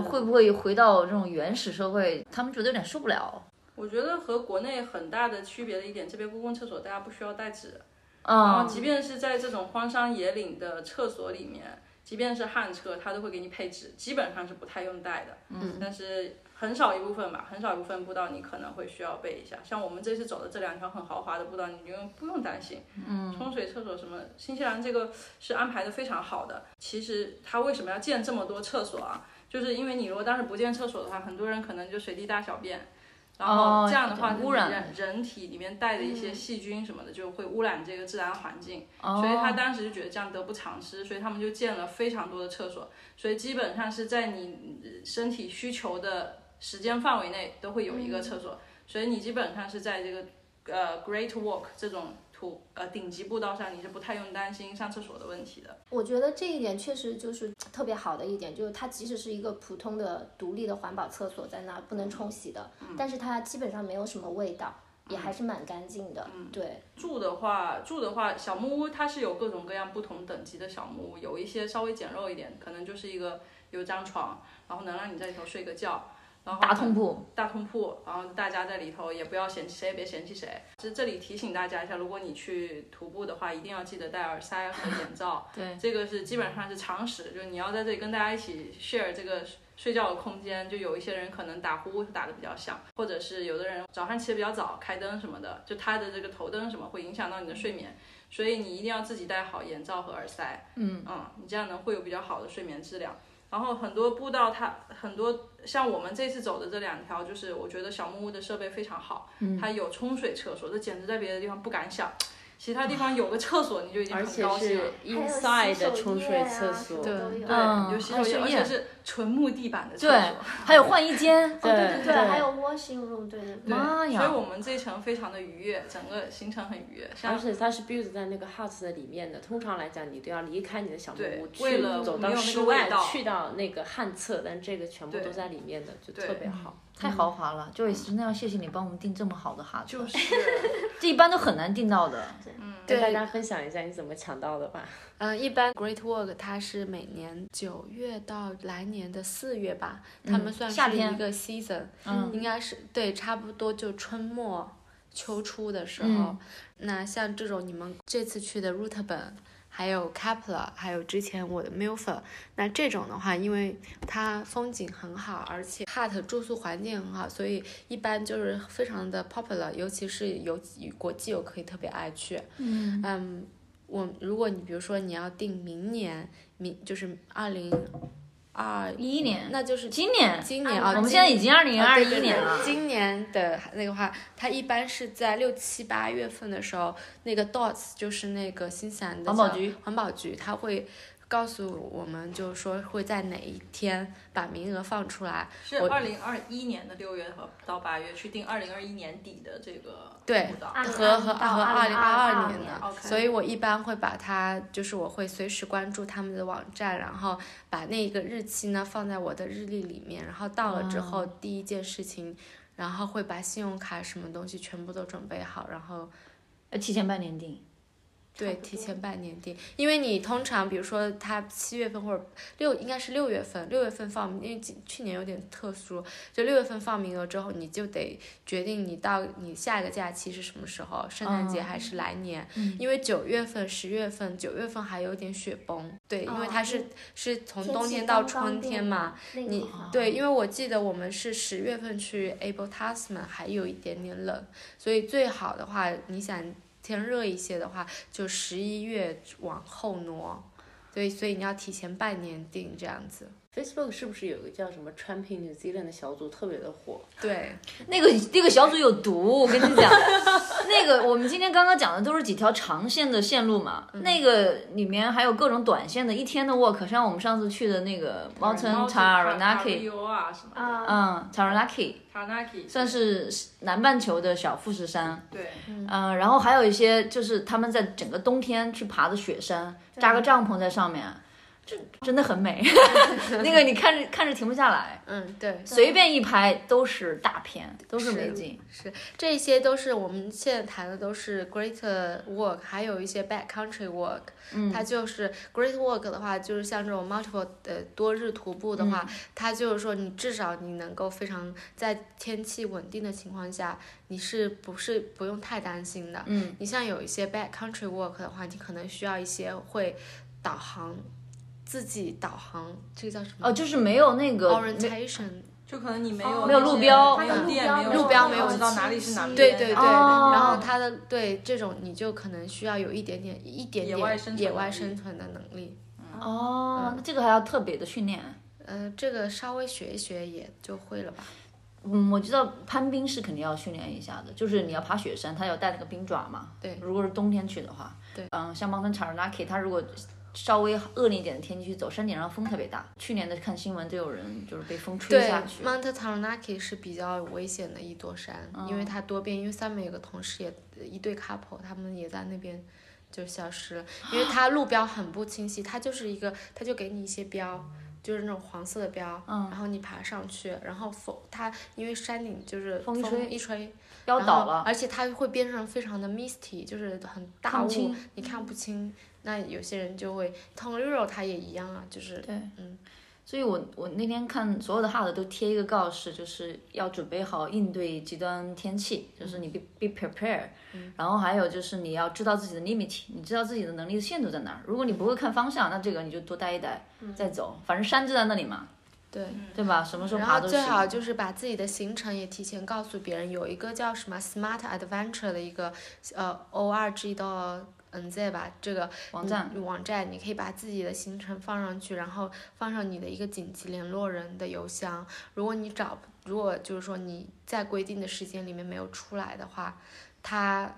A: 会不会回到这种原始社会？他们觉得有点受不了。
C: 我觉得和国内很大的区别的一点，这边公共厕所大家不需要带纸，
A: 然
C: 后即便是在这种荒山野岭的厕所里面，即便是旱厕，它都会给你配纸，基本上是不太用带的。
A: 嗯，
C: 但是。很少一部分吧，很少一部分步道你可能会需要备一下。像我们这次走的这两条很豪华的步道，你就不用担心。
A: 嗯，
C: 冲水厕所什么，新西兰这个是安排的非常好的。其实它为什么要建这么多厕所啊？就是因为你如果当时不建厕所的话，很多人可能就随地大小便。然后这样的话，
A: 污染
C: 人人体里面带的一些细菌什么的，就会污染这个自然环境。所以他当时就觉得这样得不偿失，所以他们就建了非常多的厕所。所以基本上是在你身体需求的。时间范围内都会有一个厕所，所以你基本上是在这个呃 Great Walk 这种土呃顶级步道上，你是不太用担心上厕所的问题的。
E: 我觉得这一点确实就是特别好的一点，就是它即使是一个普通的独立的环保厕所在那不能冲洗的，但是它基本上没有什么味道，也还是蛮干净的。
C: 嗯，
E: 对。
C: 住的话，住的话，小木屋它是有各种各样不同等级的小木屋，有一些稍微简陋一点，可能就是一个有张床，然后能让你在里头睡个觉。
A: 大通铺，
C: 大通铺，然后大家在里头也不要嫌弃谁，也别嫌弃谁。其实这里提醒大家一下，如果你去徒步的话，一定要记得戴耳塞和眼罩。
A: 对，
C: 这个是基本上是常识，就是你要在这里跟大家一起 share 这个睡觉的空间，就有一些人可能打呼打的比较响，或者是有的人早上起的比较早，开灯什么的，就他的这个头灯什么会影响到你的睡眠，所以你一定要自己戴好眼罩和耳塞，嗯嗯，你这样能会有比较好的睡眠质量。然后很多步道它很多像我们这次走的这两条，就是我觉得小木屋的设备非常好，它有冲水厕所，这简直在别的地方不敢想。其他地方有个厕所你就已经很高兴了
D: 是。inside 的冲水
E: 啊
D: 厕所，
E: 对
C: 有洗手液，而且是纯木地板的厕
A: 对
C: 所。，
A: 还有换衣间，
E: 对对
D: 对
E: 对，还有 washing room，对对对。
A: 妈呀
C: 所以我们这一程非常的愉悦，整个行程很愉悦。
D: 而且它是 built 在那个 house 的里面的。通常来讲，你都要离开你的小木屋，
C: 为了
D: 去走
C: 没有那个
D: 到室外，去到那个旱厕，但这个全部都在里面的，就特别好。
A: 太豪华了。Joyce，真的要谢谢你帮我们订这么好的哈子，
C: 就是，
A: 这一般都很难订到的。
D: 嗯跟大家分享一下你怎么抢到的吧。
B: 嗯，一般 Great Work 它是每年九月到来年的四月吧，他们算
A: 夏天
B: 是一个 season，
A: 嗯
B: 应该是对，差不多就春末秋初的时候。
A: 嗯
B: 那像这种你们这次去的 Root 本。还有 Kepler，还有之前我的 Milford，那这种的话，因为它风景很好，而且 Hut 住宿环境很好，所以一般就是非常的 popular，尤其是有国际游客也特别爱去。嗯我如果你比如说你要定明年，明就是二零二
A: 一一年，
B: 那就是
A: 今年，
B: 今年啊，
A: 我们
B: 今
A: 现在已经二零二一年了。
B: 今年的那个话，它一般是在六七八月份的时候，那个 DOTS 就是那个新西兰的
A: 环保局。
B: 环保局，它会告诉我们，就是说会在哪一天把名额放出来。我
C: 是二零二一年的六月和到八月去定二零二一年底的这个
B: 对和和和二零二
E: 2022
B: 年的所以我一般会把它，就是我会随时关注他们的网站，然后把那个日期呢放在我的日历里面，然后到了之后第一件事情，然后会把信用卡什么东西全部都准备好，然后
A: 呃提前半年订。
B: 对，提前半年订，因为你通常比如说他七月份或者六，应该是六月份，六月份放，因为今去年有点特殊，就六月份放名额之后，你就得决定你到你下一个假期是什么时候，圣诞节还是来年，因为九月份、十月份、九月份还有点雪崩，对，因为它是、
E: 哦
B: 是从冬天到春天
E: 变
B: 嘛，你对，因为我记得我们是十月份去 Able Tasman，还有一点点冷，所以最好的话，你想天热一些的话，就十一月往后挪。对，所以你要提前半年订这样子。
D: Facebook 是不是有个叫什么 Tramping New Zealand 的小组特别的火？
B: 对，
A: 那个那个小组有毒，我跟你讲，那个我们今天刚刚讲的都是几条长线的线路嘛，那个里面还有各种短线的一天的 walk，像我们上次去的那个 Mountain
C: Taranaki，U 啊什么
A: 嗯
C: ，Taranaki，Taranaki
A: 算是南半球的小富士山，
C: 对，
A: 嗯，然后还有一些就是他们在整个冬天去爬的雪山，扎个帐篷在上面，这真的很美，那个你看着看着停不下来，
B: 嗯，对，
A: 随便一拍都是大片，都是美景。
B: 是这些都是我们现在谈的都是 Great Walk，还有一些 Back Country Walk。嗯，它就是 Great Walk 的话，就是像这种 multiple 的多日徒步的话，它就是说你至少你能够非常在天气稳定的情况下，你是不是不用太担心的？
A: 嗯，
B: 你像有一些 Back Country Walk 的话，你可能需要一些会导航。自己导航，这个叫什么？
A: 哦，就是没有那个
B: orientation，
C: 就可能你没有
E: 哦
A: 没有路标。
C: 没有店，没有
E: 路
B: 标。没有
C: 知道哪里是哪里，
B: 对对对，
A: 哦。
B: 然后它的对这种你就可能需要有一点点一点
C: 野外生存
B: 点野外生存的能力。
A: 哦，那这个还要特别的训练。
B: 呃，这个稍微学一学也就会了吧。
A: 嗯，我知道攀冰是肯定要训练一下的，就是你要爬雪山，它要带那个冰爪嘛。
B: 对。
A: 如果是冬天去的话，
B: 对，
A: 嗯，像 Mountain Taranaki，它如果稍微恶劣一点的天气去走，山顶上风特别大。去年的看新闻都有人就是被风吹下去。
B: ，Mount Taranaki 是比较危险的一座山，因
A: 哦
B: 为它多变。因为三美有个同事也一对 couple，他们也在那边就消失了，因为它路标很不清晰，它就是一个，它就给你一些标。就是那种黄色的标，
A: 嗯
B: 然后你爬上去，然后风它因为山顶就是
A: 风一吹
B: 一吹，
A: 腰
B: 然后
A: 倒了，
B: 而且它会变成非常的 misty，就是很大雾你看不清。那有些人就会 t o n r o 它也一样啊，就是
A: 对，
B: 嗯。
A: 所以我我那天看所有的 hard 都贴一个告示，就是要准备好应对极端天气，就是你 be be prepare，、然后还有就是你要知道自己的 limit，你知道自己的能力的限度在哪儿。如果你不会看方向，那这个你就多待一待，再走，反正山就在那里嘛。
B: 对。
A: 对吧？什么时候爬。
B: 最好就是把自己的行程也提前告诉别人，有一个叫什么 Smart Adventure 的一个呃 O R G 到 N Z 吧，这个
A: 网站
B: 嗯网站，你可以把自己的行程放上去，然后放上你的一个紧急联络人的邮箱。如果你找，如果就是说你在规定的时间里面没有出来的话，他。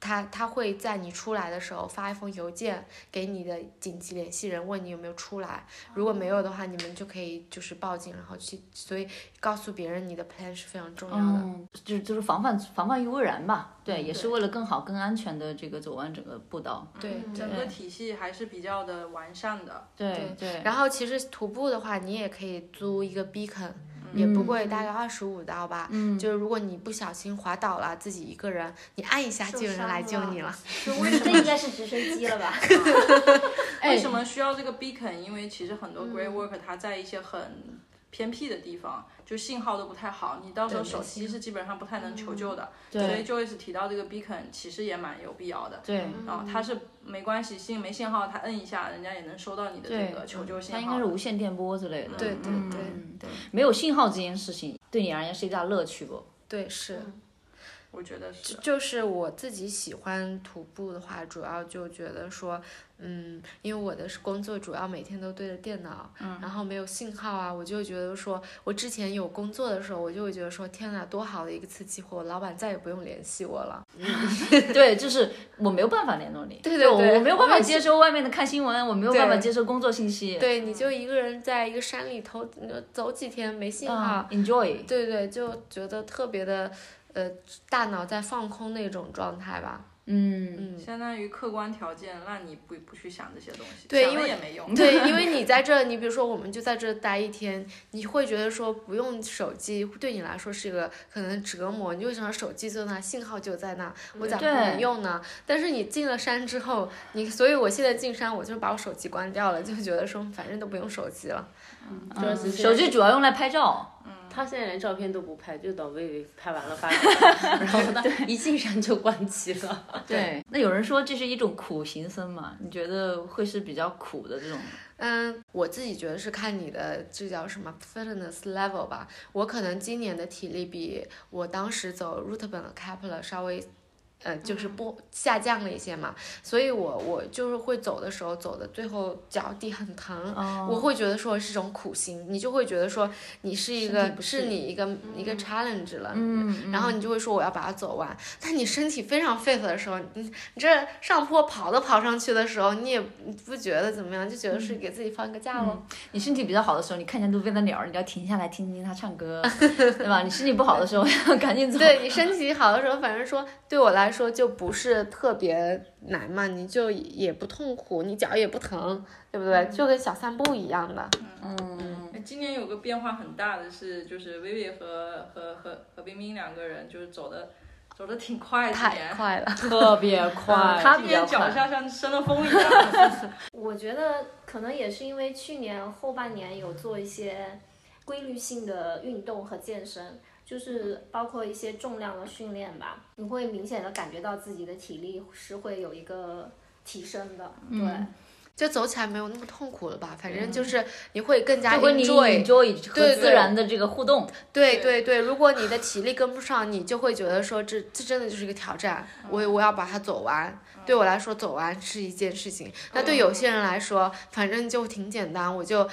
B: 他他会在你出来的时候发一封邮件给你的紧急联系人，问你有没有出来。如果没有的话，你们就可以就是报警，然后去，所以告诉别人你的 plan 是非常重要的。
A: 嗯，就就是防范防范于未然吧。对，也是为了更好、更安全的这个走完整个步道。
B: 对
E: 嗯
C: 整个体系还是比较的完善的。
A: 对对。
B: 然后其实徒步的话，你也可以租一个 beacon，、也不贵，大概二十五刀吧。
A: 嗯
B: 就是如果你不小心滑倒了，自己一个人，你按一下就有人来救你了。
C: 就为什么
E: 这应该是直升机了吧？
C: 为什么需要这个 beacon？因为其实很多 great worker 它在一些很偏僻的地方，就信号都不太好，你到时候手机是基本上不太能求救的。所以 Joyce 提到这个 beacon 其实也蛮有必要的。
A: 对
C: 然后它是没关系，信没信号，它摁一下，人家也能收到你的这个求救信号
A: 它
C: 号。
A: 应该是无线电波之类的。
B: 对对对、
A: 对没有信号这件事情对你而言是一大乐趣不？
B: 对是。
C: 我觉得是。
B: 就是我自己喜欢徒步的话，主要就觉得说，嗯，因为我的工作主要每天都对着电脑，嗯，然后没有信号啊，我就觉得说，我之前有工作的时候，我就会觉得说，天呐，多好的一个次机会，我老板再也不用联系我了。
A: 对，就是我没有办法联络你，
B: 对对对
A: 我我没有办法接收外面的看新闻，我没有办法接收工作信息。
B: 对，你就一个人在一个山里头呃走几天没信号，
A: 嗯，enjoy。
B: 对对，就觉得特别的，呃，大脑在放空那种状态吧。
A: 嗯，
C: 相当于客观条件让你不不去想这些东西，
B: 对，
C: 想
B: 因为
C: 了也没用。
B: 对，因为 你在这，你比如说，我们就在这待一天，你会觉得说不用手机对你来说是一个可能折磨，你就想手机就在那，信号就在那，我咋不能用呢？但是你进了山之后，你所以我现在进山，我就把我手机关掉了，就觉得说反正都不用手机了。
D: 就是
A: 手机主要用来拍照。
D: 他现在连照片都不拍，就等薇薇拍完了发给 他，然后他一进山就关机了。
A: 对，那有人说这是一种苦行僧嘛？你觉得会是比较苦的这种？
B: 嗯，我自己觉得是看你的这叫什么 fitness level 吧。我可能今年的体力比我当时走 route 本的 Kepler 稍微。呃，就是不下降了一些嘛，所以我我就是会走的时候走的最后脚底很疼，
A: 哦
B: 我会觉得说是种苦心，你就会觉得说你是一个是你一个一个 challenge 了，
A: 嗯
B: 然后你就会说我要把它走完。但你身体非常 fit 的时候，你你这上坡跑都跑上去的时候，你也不觉得怎么样，就觉得是给自己放个假喽。
A: 你身体比较好的时候，你看见路边的鸟儿，你要停下来听听它唱歌，对吧？你身体不好的时候，要 赶紧走。
B: 对你身体好的时候，反正说对我来说就不是特别难嘛，你就也不痛苦，你脚也不疼，对不对？就跟小散步一样的。
A: 嗯，
C: 哎今年有个变化很大的是，就是薇薇和和和和冰冰两个人就是走的走的挺快，的
B: 太。快了，
A: 特别快，
C: 他今年脚。下像生了风一样。
E: 我觉得可能也是因为去年后半年有做一些规律性的运动和健身，就是包括一些重量的训练吧，你会明显的感觉到自己的体力是会有一个提升的。对，
B: 就走起来没有那么痛苦了吧？反正就是你会更加 enjoy。
A: enjoy 和自然的这个互动，
B: 对对对，如果你的体力跟不上，你就会觉得说这这真的就是一个挑战，我我要把它走完。对我来说，走完是一件事情。那对有些人来说，反正就挺简单，我就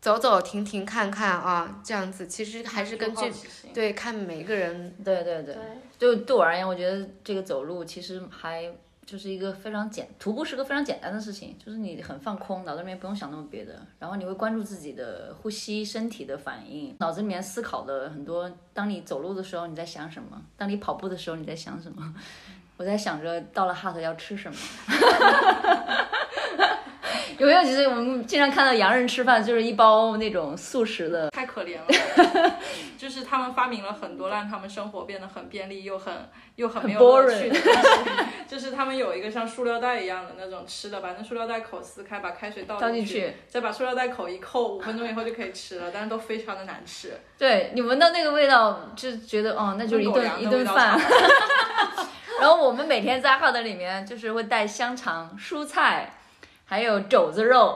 B: 走走停停看看啊，这样子。其实还是根据对看每个人。
A: 对对对。就对我而言，我觉得这个走路其实还就是一个非常简，徒步是个非常简单的事情，就是你很放空，脑子里面不用想那么别的，然后你会关注自己的呼吸、身体的反应，脑子里面思考的很多。当你走路的时候你在想什么？当你跑步的时候你在想什么？我在想着到了 hut 要吃什么。有没有？其实我们经常看到洋人吃饭，就是一包那种速食的，
C: 太可怜了，就是他们发明了很多让他们生活变得很便利又很又很没有乐趣的东西，就是他们有一个像塑料袋一样的那种吃的，把那塑料袋口撕开，把开水倒
A: 倒进
C: 去
A: 去，
C: 再把塑料袋口一扣，五分钟以后就可以吃了，但是都非常的难吃。
A: 对你闻到那个味道，就觉得哦，那就是一顿一顿饭
C: 差。
A: 然后我们每天在 hot 里面就是会带香肠、蔬菜，还有肘子肉。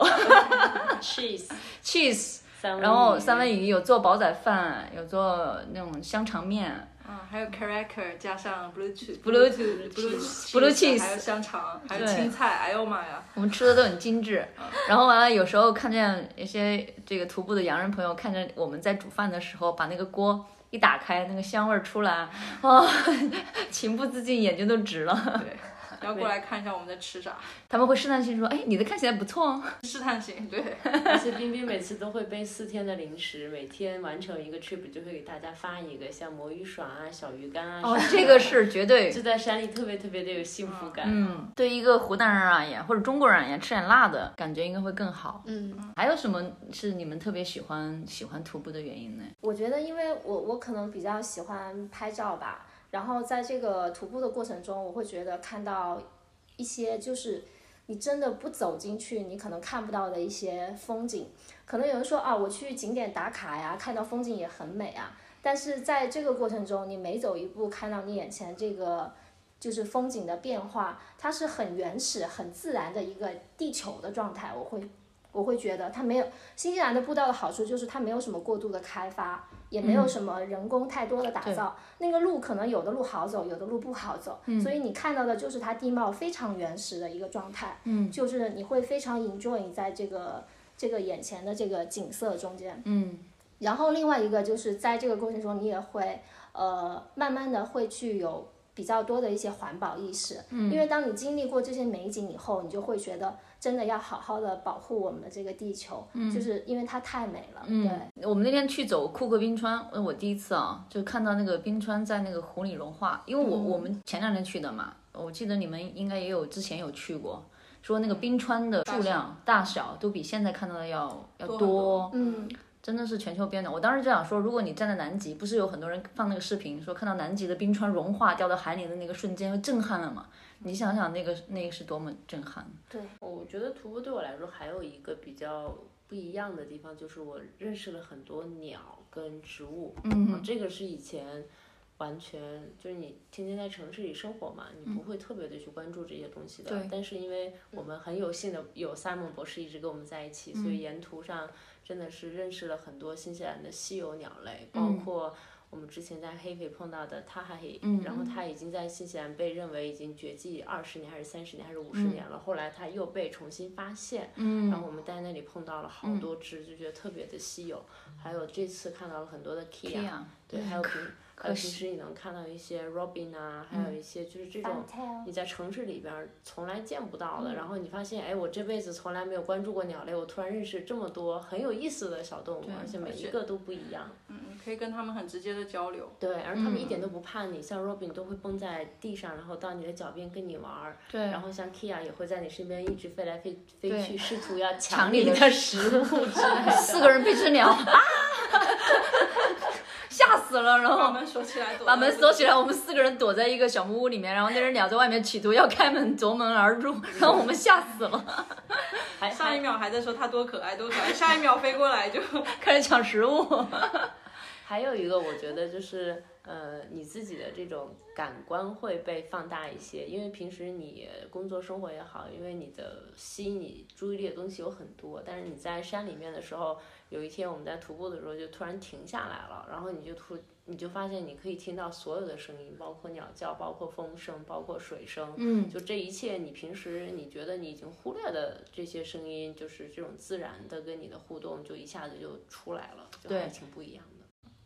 D: Cheese，cheese，
A: 然后三文鱼有做煲仔饭，有做那种香肠面，
C: 嗯，还有 cracker 加上 blue cheese
A: Blue
C: blue
A: blue cheese
C: 还有香肠，还有青菜，哎呦妈呀！
A: 我们吃的都很精致。然后完了，有时候看见一些这个徒步的洋人朋友，看着我们在煮饭的时候，把那个锅一打开，那个香味儿出来，啊，情不自禁眼睛都直了。
C: 对，要过来看一下我们在吃啥，
A: 他们会试探性说：“哎，你的看起来不错哦。
C: 试探性，对，
D: 而且冰冰每次都会背四天的零食，每天完成一个 trip 就会给大家发一个，像魔芋爽啊、小鱼干啊。”
A: 哦这个是绝对。
D: 就在山里特别特别的有幸福感。
A: 嗯，对一个湖南人而言，或者中国人而言，吃点辣的感觉应该会更好。
B: 嗯，
A: 还有什么是你们特别喜欢喜欢徒步的原因呢？
E: 我觉得，因为我我可能比较喜欢拍照吧，然后在这个徒步的过程中，我会觉得看到一些就是你真的不走进去，你可能看不到的一些风景。可能有人说啊，我去景点打卡呀，看到风景也很美啊，但是在这个过程中，你每走一步，看到你眼前这个。就是风景的变化，它是很原始、很自然的一个地球的状态。我会，我会觉得它没有新西兰的步道的好处就是它没有什么过度的开发，也没有什么人工太多的打造。那个路可能有的路好走，有的路不好走，所以你看到的就是它地貌非常原始的一个状态。嗯，就是你会非常 enjoy 你在这个这个眼前的这个景色中间。
A: 嗯，
E: 然后另外一个就是在这个过程中，你也会呃慢慢的会去有比较多的一些环保意识，嗯，因为当你经历过这些美景以后，你就会觉得真的要好好的保护我们的这个地球，嗯，就是因为它太美了，嗯，对。
A: 我们那天去走库克冰川，呃我第一次啊，就看到那个冰川在那个湖里融化。因为我、我们前两天去的嘛，我记得你们应该也有之前有去过，说那个冰川的数量大小都比现在看到的要要
C: 多
E: 嗯，
A: 真的是全球变暖。我当时就想说，如果你站在南极，不是有很多人放那个视频，说看到南极的冰川融化掉到海里的那个瞬间，会震撼了嘛？你想想那个那个是多么震撼。
D: 对我觉得徒步对我来说还有一个比较不一样的地方，就是我认识了很多鸟跟植物。嗯，这个是以前完全就是你天天在城市里生活嘛，你不会特别的去关注这些东西的。
A: 对
D: 但是因为我们很有幸的有 Simon 博士一直跟我们在一起，所以沿途上真的是认识了很多新西兰的稀有鸟类，包括。我们之前在黑皮碰到的他还，然后他已经在新西兰被认为已经绝迹二十年还是三十年还是五十年了，后来他又被重新发现，然后我们在那里碰到了好多只，就觉得特别的稀有。还有这次看到了很多的 Kia，对，还有平还有平时你能看到一些 Robin 啊，还有一些就是这种你在城市里边儿从来见不到的，然后你发现哎，我这辈子从来没有关注过鸟类，我突然认识这么多很有意思的小动物，而且每一个都不一样。
C: 嗯，可以跟他们很直接的交流。
D: 对，而他们一点都不怕你，像 Robin 都会蹦在地上，然后到你的脚边跟你玩儿。
A: 对。
D: 然后像 Kia 也会在你身边一直飞来飞飞去，试图要
A: 抢
D: 抢
A: 你的
D: 的食物之类 的。
A: 四个人被只鸟啊，吓死了，然后
C: 把门锁起来，躲
A: 把门锁起来，我们四个人躲在一个小木屋里面，然后那只鸟在外面企图要开门夺门而入，然后我们吓死了，
D: 还
C: 上一秒还在说它多可爱多可爱，下一秒飞过来就
A: 开始抢食物。
D: 还有一个，我觉得就是呃，你自己的这种感官会被放大一些，因为平时你工作生活也好，因为你的吸引你注意力的东西有很多，但是你在山里面的时候，有一天我们在徒步的时候就突然停下来了，然后你就突你就发现你可以听到所有的声音，包括鸟叫，包括风声，包括水声，
A: 嗯，
D: 就这一切你平时你觉得你已经忽略的这些声音，就是这种自然的跟你的互动，就一下子就出来了，就还挺不一样的。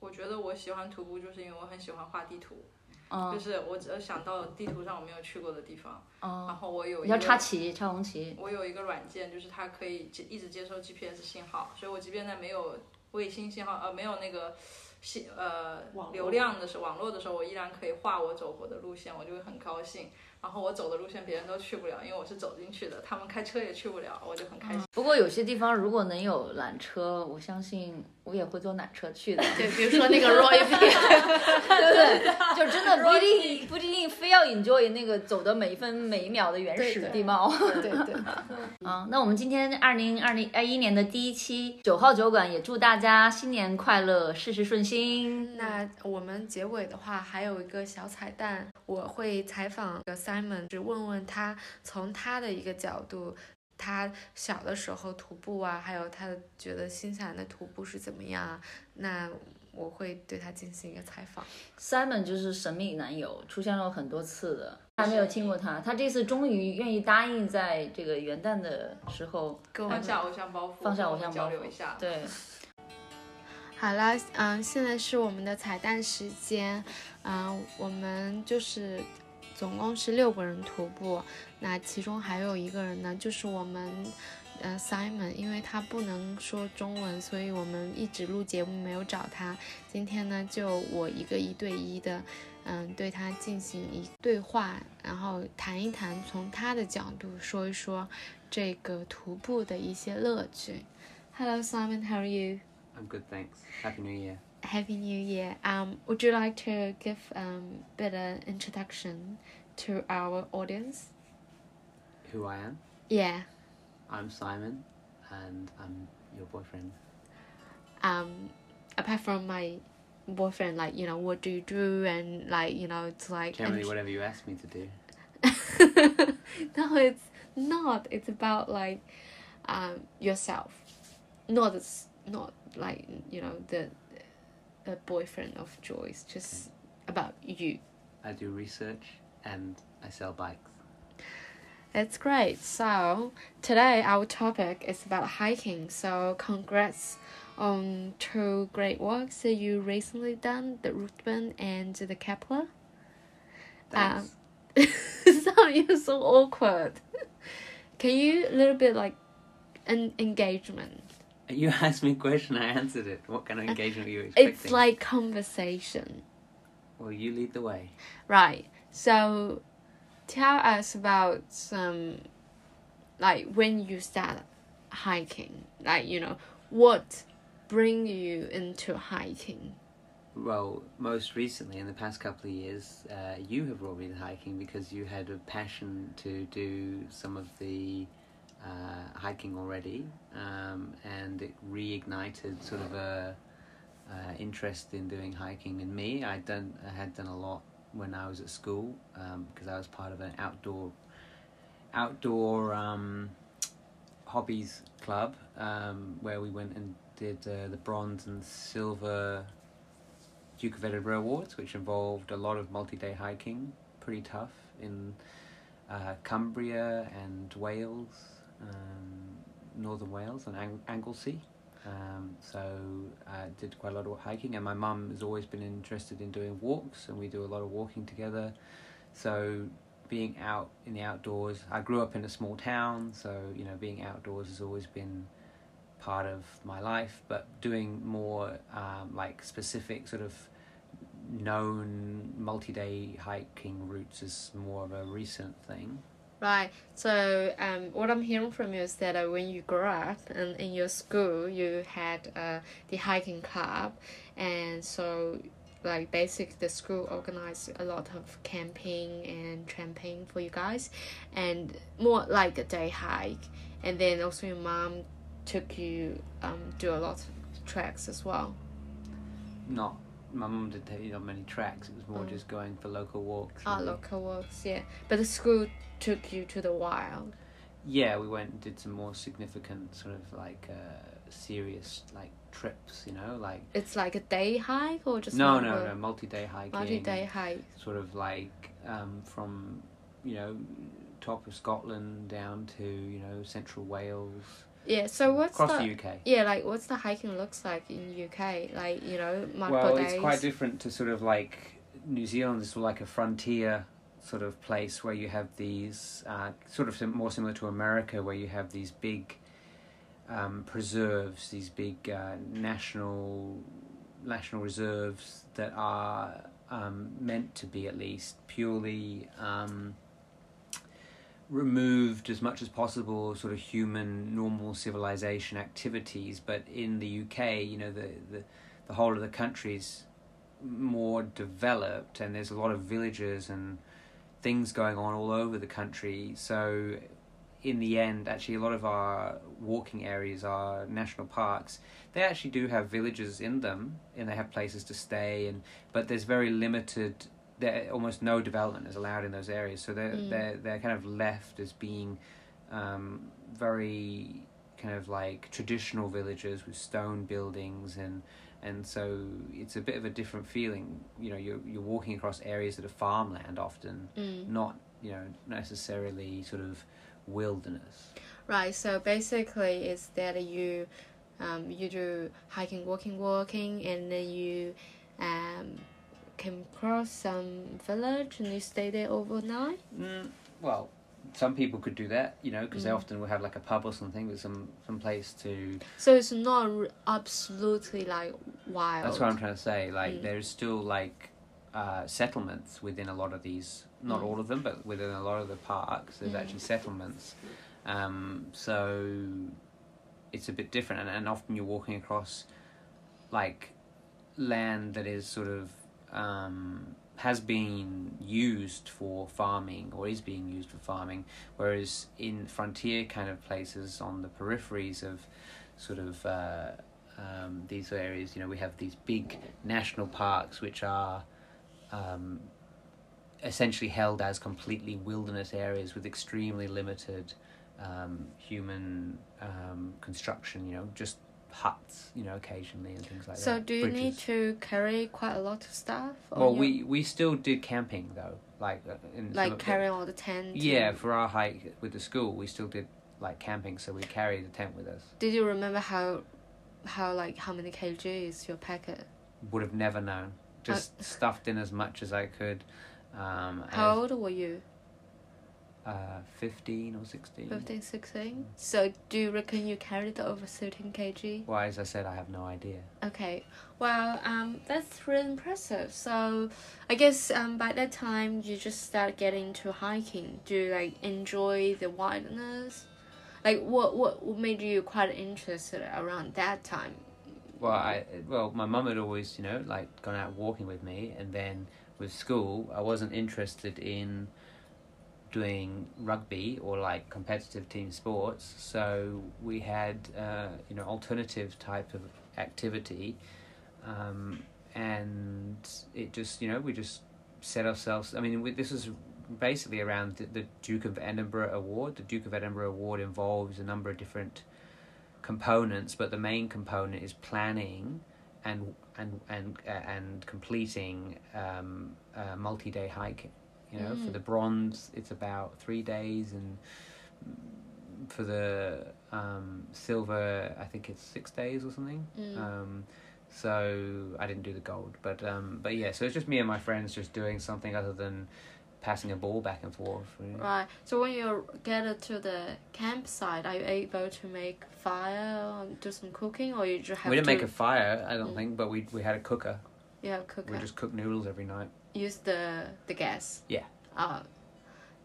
C: 我觉得我喜欢徒步，就是因为我很喜欢画地图，
A: 嗯
C: 就是我只要想到地图上我没有去过的地方，然后我有一个
A: 插旗，插红旗。
C: 我有一个软件，就是它可以接一直接收 GPS 信号，所以我即便在没有卫星信号，呃，没有那个信呃
D: 网
C: 流量的时候，网络的时候，我依然可以画我走过的路线，我就会很高兴。然后我走的路线别人都去不了，因为我是走进去的，他们开车也去不了，我就很开心。
A: 不过有些地方如果能有缆车，我相信我也会坐缆车去的。
B: 对，比如说那个 Roy P，
A: 对？就真的不一定不一定非要 enjoy 那个走的每一分每一秒的原始地貌。
B: 对对，
A: 啊，那我们今天二零二零二一年的第一期九号酒馆，也祝大家新年快乐，事事顺心。
B: 那我们结尾的话还有一个小彩蛋，我会采访个 Simon，只问问他从他的一个角度他小的时候徒步啊，还有他觉得新西兰的徒步是怎么样啊？那我会对他进行一个采访。
A: Simon 就是神秘男友，出现了很多次的，还没有听过他。他这次终于愿意答应在这个元旦的时候
B: 跟我们
C: 放下偶像包袱，
A: 放下偶像包袱
C: 交流一下。
A: 对，
B: 好了，嗯，现在是我们的彩蛋时间，嗯，我们就是总共是六个人徒步，那其中还有一个人呢，就是我们呃 Simon，因为他不能说中文，所以我们一直录节目没有找他。今天呢，就我一个一对一的，嗯，对他进行一对话，然后谈一谈，从他的角度说一说这个徒步的一些乐趣。Hello Simon，how are you?
F: I'm good, thanks. Happy New Year.
B: Happy New Year. Um, would you like to give um better introduction to our audience?
F: Who I am?
B: Yeah.
F: I'm Simon, and I'm your boyfriend.
B: Um, apart from my boyfriend, like you know, what do you do, and like you know, it's like
F: Generally, whatever you ask me to do.
B: no, it's not. It's about like um yourself, not not like you know the the boyfriend of Joyce. Just about you.
F: I do research and I sell bikes.
B: That's great. So today our topic is about hiking. So congrats on two great works that you recently done, the Ruthven and the Kepler.
F: Thanks.
B: Um, so you're so awkward. Can you a little bit like an engagement?
F: You asked me a question, I answered it. What kind of engagement were you expecting?
B: It's like conversation.
F: Well, you lead the way.
B: Right. So tell us about some like when you start hiking. Like, you know, what bring you into hiking?
F: Well, most recently, in the past couple of years, uh, you have brought me to hiking because you had a passion to do some of the uh, hiking already, um, and it reignited sort of a interest in doing hiking in me. I done I had done a lot when I was at school because I was part of an outdoor outdoor um, hobbies club um, where we went and did uh, the bronze and silver Duke of Edinburgh Awards, which involved a lot of multi-day hiking, pretty tough in uh, Cumbria and Wales, um, northern Wales and Ang- Anglesey. Um, so I did quite a lot of hiking, and my mum has always been interested in doing walks, and we do a lot of walking together. So being out in the outdoors, I grew up in a small town, so you know being outdoors has always been part of my life. But doing more um, like specific sort of known multi-day hiking routes is more of a recent thing.
B: Right. So um, what I'm hearing from you is that uh, when you grew up and in your school, you had uh, the hiking club, and so like basically the school organized a lot of camping and tramping for you guys, and more like a day hike, and then also your mom took you um do a lot of treks as well.
F: Not my mum didn't take you on many tracks. It was more just going for local walks.
B: Ah,
F: and-
B: local walks, yeah. But the school took you to the wild.
F: Yeah, we went and did some more significant sort of like uh, serious like trips. You know, like
B: It's like a day hike or just
F: no, no, no, multi-day hiking.
B: multi-day hike.
F: Sort of like um, from you know top of Scotland down to you know central Wales
B: Yeah. So what's
F: across
B: the,
F: the UK.
B: yeah like what's the hiking looks like in UK? Like you know
F: Well,
B: days.
F: it's quite different to sort of like New Zealand is like a frontier sort of place where you have these uh, sort of more similar to America, where you have these big um, preserves, these big uh, national national reserves that are um, meant to be at least purely. Um, removed as much as possible sort of human normal civilization activities but in the UK you know the the, the whole of the country's more developed and there's a lot of villages and things going on all over the country. So in the end actually a lot of our walking areas are national parks they actually do have villages in them and they have places to stay and but there's very limited there almost no development is allowed in those areas so they're
B: Mm.
F: they're they're kind of left as being um, very kind of like traditional villages with stone buildings and and so it's a bit of a different feeling. You know, you're you're walking across areas that are farmland often,
B: Mm.
F: not you know necessarily sort of wilderness.
B: Right. So basically, it's that you um, you do hiking, walking, walking, and then you um, came across some village and you stay there overnight.
F: Mm, well, some people could do that, you know, because they
B: Mm.
F: often will have like a pub or something with some some place to.
B: So it's not r- absolutely like wild.
F: That's what I'm trying to say. Like,
B: Mm.
F: there's still like uh, settlements within a lot of these. Not
B: Mm.
F: all of them, but within a lot of the parks, there's
B: Mm.
F: actually settlements. Um, so it's a bit different, and, and often you're walking across like land that is sort of um, has been used for farming or is being used for farming, whereas in frontier kind of places on the peripheries of sort of uh, um, these areas, you know, we have these big national parks which are um, essentially held as completely wilderness areas with extremely limited um, human um, construction, you know, just huts, you know, occasionally and things like
B: So
F: that.
B: So, do you need to carry quite a lot of stuff?
F: Well,
B: your-
F: we we still did camping though, like uh, in
B: like
F: of the-
B: carrying all the tent.
F: Yeah,
B: and-
F: for our hike with the school, we still did like camping, so we carried the tent with us.
B: Did you remember how, how like how many kg is your packet?
F: Would have never known. Just stuffed in as much as I could. Um,
B: How old were you?
F: Uh, fifteen or sixteen.
B: 15, 16? So do you reckon you carried over 13 kg?
F: Well, as I said, I have no idea.
B: Okay, well, um, that's really impressive. So, I guess um, by that time you just start getting to hiking. Do you like enjoy the wilderness? Like, what what what made you quite interested around that time?
F: Well, I well, my mum had always, you know, like gone out walking with me, and then with school, I wasn't interested in doing rugby or like competitive team sports. So we had, uh, you know, alternative type of activity, um, and it just, you know, we just set ourselves. I mean, we, this was basically around the, the Duke of Edinburgh Award. The Duke of Edinburgh Award involves a number of different components, but the main component is planning and and and uh, and completing um, multi-day hiking. You know, for
B: Mm.
F: the bronze, it's about three days, and for the um, silver, I think it's six days or something.
B: Mm.
F: Um, so I didn't do the gold, but um, but yeah, so it's just me and my friends just doing something other than passing a ball back and forth. Really.
B: Right. So when you get to the campsite, are you able to make fire, do some cooking, or you just have
F: we didn't
B: to
F: make a fire, I don't
B: Mm.
F: think, but we we had a cooker.
B: Yeah, cooker
F: We just cook noodles every night.
B: Use the the gas?
F: Yeah.
B: Uh,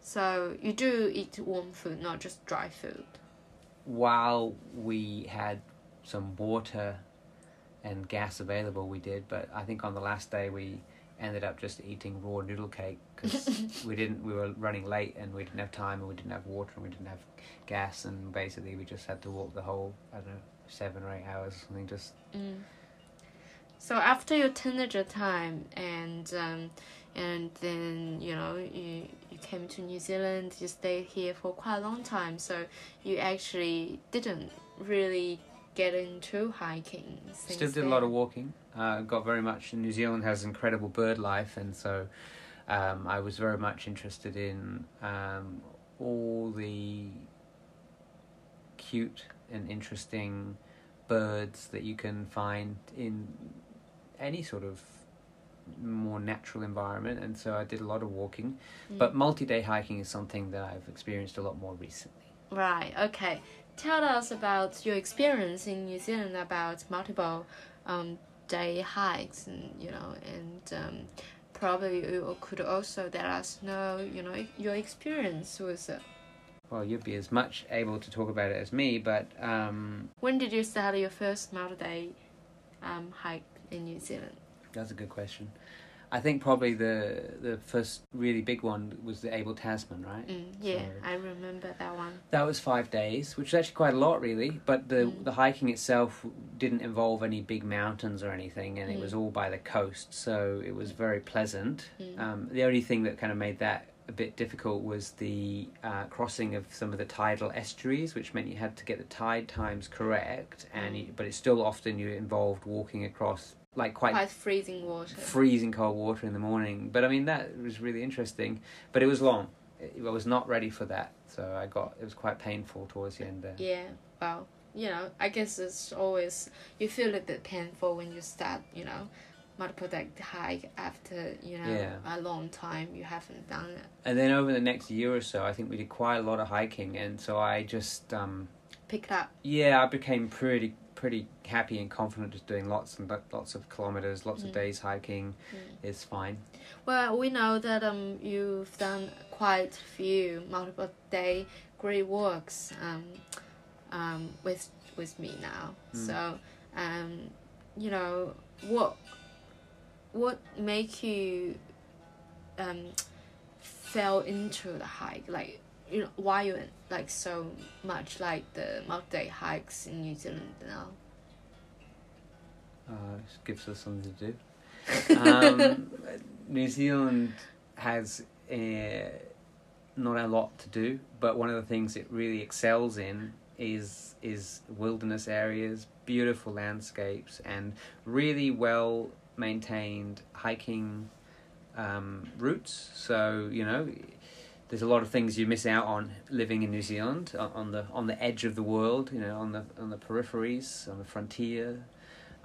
B: so you do eat warm food, not just dry food.
F: While we had some water and gas available, we did. But I think on the last day we ended up just eating raw noodle cake because we didn't. We were running late and we didn't have time and we didn't have water and we didn't have gas and basically we just had to walk the whole I don't know seven or eight hours or something. Just
B: Mm. So after your teenager time and um, and then you know you you came to New Zealand, you stayed here for quite a long time. So you actually didn't really get into hiking.
F: Still did a lot of walking. Uh, got very much. New Zealand has incredible bird life, and so um, I was very much interested in um, all the cute and interesting birds that you can find in any sort of more natural environment. And so I did a lot of walking,
B: Mm.
F: but multi-day hiking is something that I've experienced a lot more recently.
B: Right. Okay. Tell us about your experience in New Zealand about multiple um, day hikes, and you know, and um, probably you could also let us know, you know, your experience with. it
F: Well, you'd be as much able to talk about it as me, but um,
B: when did you start your first multi-day um, hike in New Zealand?
F: That's a good question. I think probably the the first really big one was the Abel Tasman, right?
B: Mm, yeah,
F: So-
B: I remember that one.
F: That was five days, which is actually quite a lot, really. But the
B: Mm.
F: the hiking itself didn't involve any big mountains or anything, and it
B: Mm.
F: was all by the coast, so it was very pleasant.
B: Mm.
F: Um, the only thing that kind of made that a bit difficult was the uh, crossing of some of the tidal estuaries, which meant you had to get the tide times correct, and you, but it's still often you involved walking across like quite,
B: Quite freezing water.
F: freezing cold water in the morning. But I mean that was really interesting, but it was long. I was not ready for that, so I got it was quite painful towards the end there.
B: Yeah, well, you know, I guess it's always you feel a bit painful when you start, you know, multiple deck hike after you know
F: Yeah.
B: a long time you haven't done it.
F: And then over the next year or so, I think we did quite a lot of hiking, and so I just um,
B: Pick it up.
F: yeah, I became pretty pretty happy and confident just doing lots and lots of kilometers, lots of
B: Mm.
F: days hiking. It's fine.
B: Well, we know that um you've done quite a few multiple day great walks um um with with me now.
F: Mm.
B: So um you know what what make you um fell into the hike like you know why you like so much like the multi day hikes in New Zealand now.
F: Uh, it gives us something to do. Um, New Zealand has uh, not a lot to do, but one of the things it really excels in is is wilderness areas, beautiful landscapes, and really well maintained hiking um, routes. So you know. There's a lot of things you miss out on living in New Zealand, on on the on the edge of the world, you know, on the on the peripheries, on the frontier,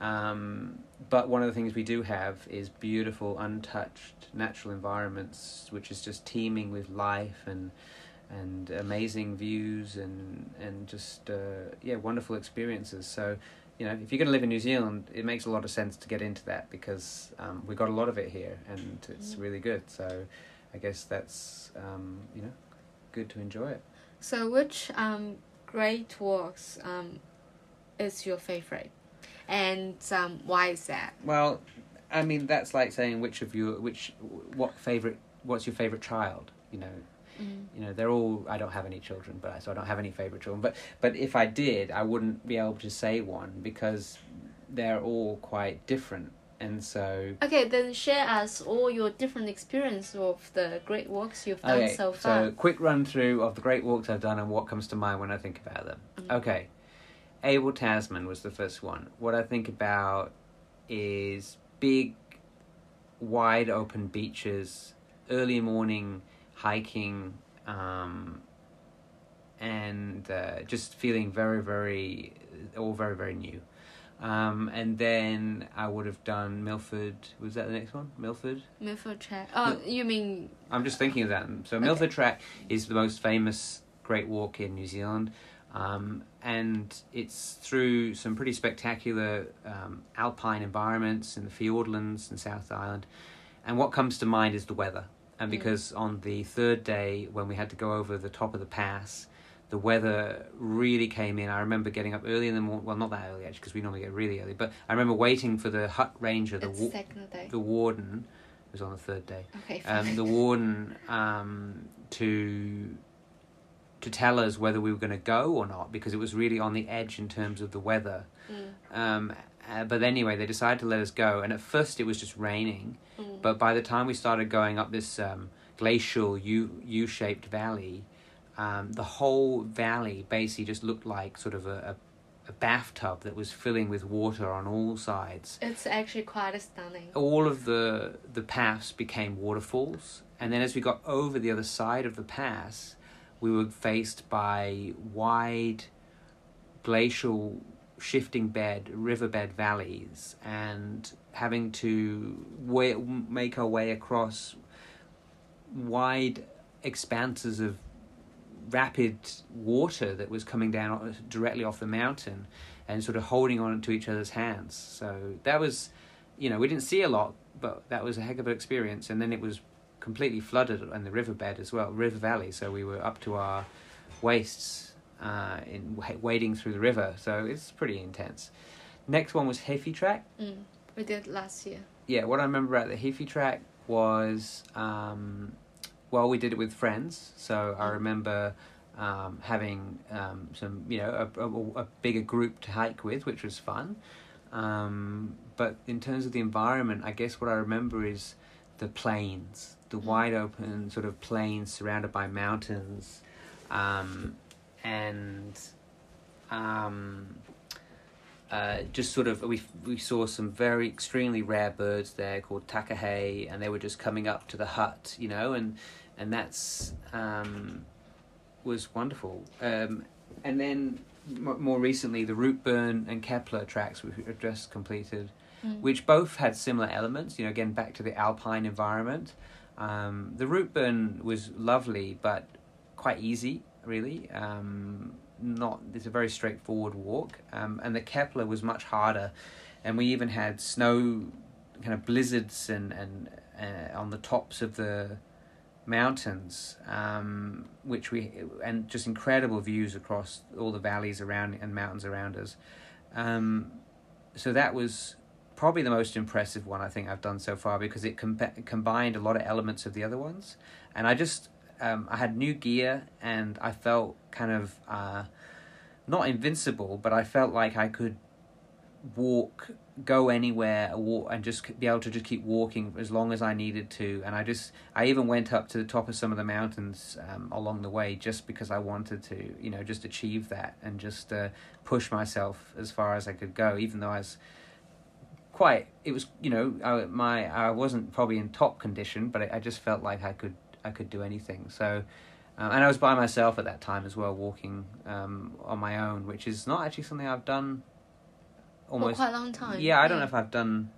F: um, but one of the things we do have is beautiful, untouched natural environments, which is just teeming with life and and amazing views and and just uh, yeah, wonderful experiences. So, you know, if you're going to live in New Zealand, it makes a lot of sense to get into that because um, we got a lot of it here and it's really good. So, I guess that's um, you know good to enjoy it.
B: So, which um, great works um, is your favorite, and um, why is that?
F: Well, I mean that's like saying which of you which what favorite what's your favorite child, you know. You know, they're all I don't have any children, but I so I don't have any favorite children, but but if I did, I wouldn't be able to say one because they're all quite different. And so
B: Okay, then share us all your different experience of the great walks you've done
F: Okay,
B: so far.
F: So, quick run through of the great walks I've done and what comes to mind when I think about them. Okay, Abel Tasman was the first one. What I think about is big, wide open beaches, early morning hiking, um, and uh, just feeling very, very, all very, very new. Um, and then I would have done Milford. Was that the next one? Milford.
B: Milford Track. Oh, you mean
F: I'm just thinking of that. So Milford Track is the most famous great walk in New Zealand, um, and it's through some pretty spectacular um, alpine environments in the Fiordlands and South Island. And what comes to mind is the weather. And because on the third day, when we had to go over the top of the pass, the weather really came in. I remember getting up early in the morning. Well, not that early actually, because we normally get really early. But I remember waiting for the hut ranger, the wa- the warden. It was on the third day
B: Okay,
F: um, the warden um, to to tell us whether we were going to go or not because it was really on the edge in terms of the weather.
B: Mm.
F: Um, uh, but anyway, they decided to let us go, and at first it was just raining.
B: Mm.
F: But by the time we started going up this um, glacial U U shaped valley, um, the whole valley basically just looked like sort of a, a, a bathtub that was filling with water on all sides
B: It's actually quite stunning.
F: all of the the paths became waterfalls and then as we got over the other side of the pass we were faced by wide glacial shifting bed riverbed valleys and having to make our way across wide expanses of rapid water that was coming down directly off the mountain and sort of holding on to each other's hands so that was you know, we didn't see a lot, but that was a heck of an experience. And then it was completely flooded in the riverbed as well, river valley. So we were up to our waists uh, in wading through the river. So it's pretty intense. Next one was Hefe Track.
B: Mm. We did last year.
F: Yeah, what I remember about the Hefe Track was, um, well, we did it with friends. So I remember um, having um, some, you know, a, a, a bigger group to hike with, which was fun. Um, but in terms of the environment, I guess what I remember is the plains, the wide open sort of plains surrounded by mountains, um, and um, uh, just sort of we we saw some very extremely rare birds there called takahe, and they were just coming up to the hut, you know, and and that's um, was wonderful. Um, and then m- more recently, the Rootburn and Kepler tracks we have just completed, which both had similar elements. You know, again back to the alpine environment. Um, the Rootburn was lovely, but quite easy, really. Um, not it's a very straightforward walk, um, and the Kepler was much harder, and we even had snow, kind of blizzards and and uh, on the tops of the mountains, um, which we and just incredible views across all the valleys around and mountains around us. Um, so that was probably the most impressive one I think I've done so far because it com- combined a lot of elements of the other ones, and I just um, I had new gear and I felt kind of uh, not invincible, but I felt like I could walk, go anywhere, walk, and just be able to just keep walking as long as I needed to. And I just, I even went up to the top of some of the mountains um, along the way just because I wanted to, you know, just achieve that and just uh, push myself as far as I could go, even though I was quite. It was, you know, I, my I wasn't probably in top condition, but I, I just felt like I could I could do anything. So. Um, and I was by myself at that time as well, walking um, on my own, which is not actually something I've done
B: For
F: almost
B: quite a long time.
F: yeah, I don't know if I've done.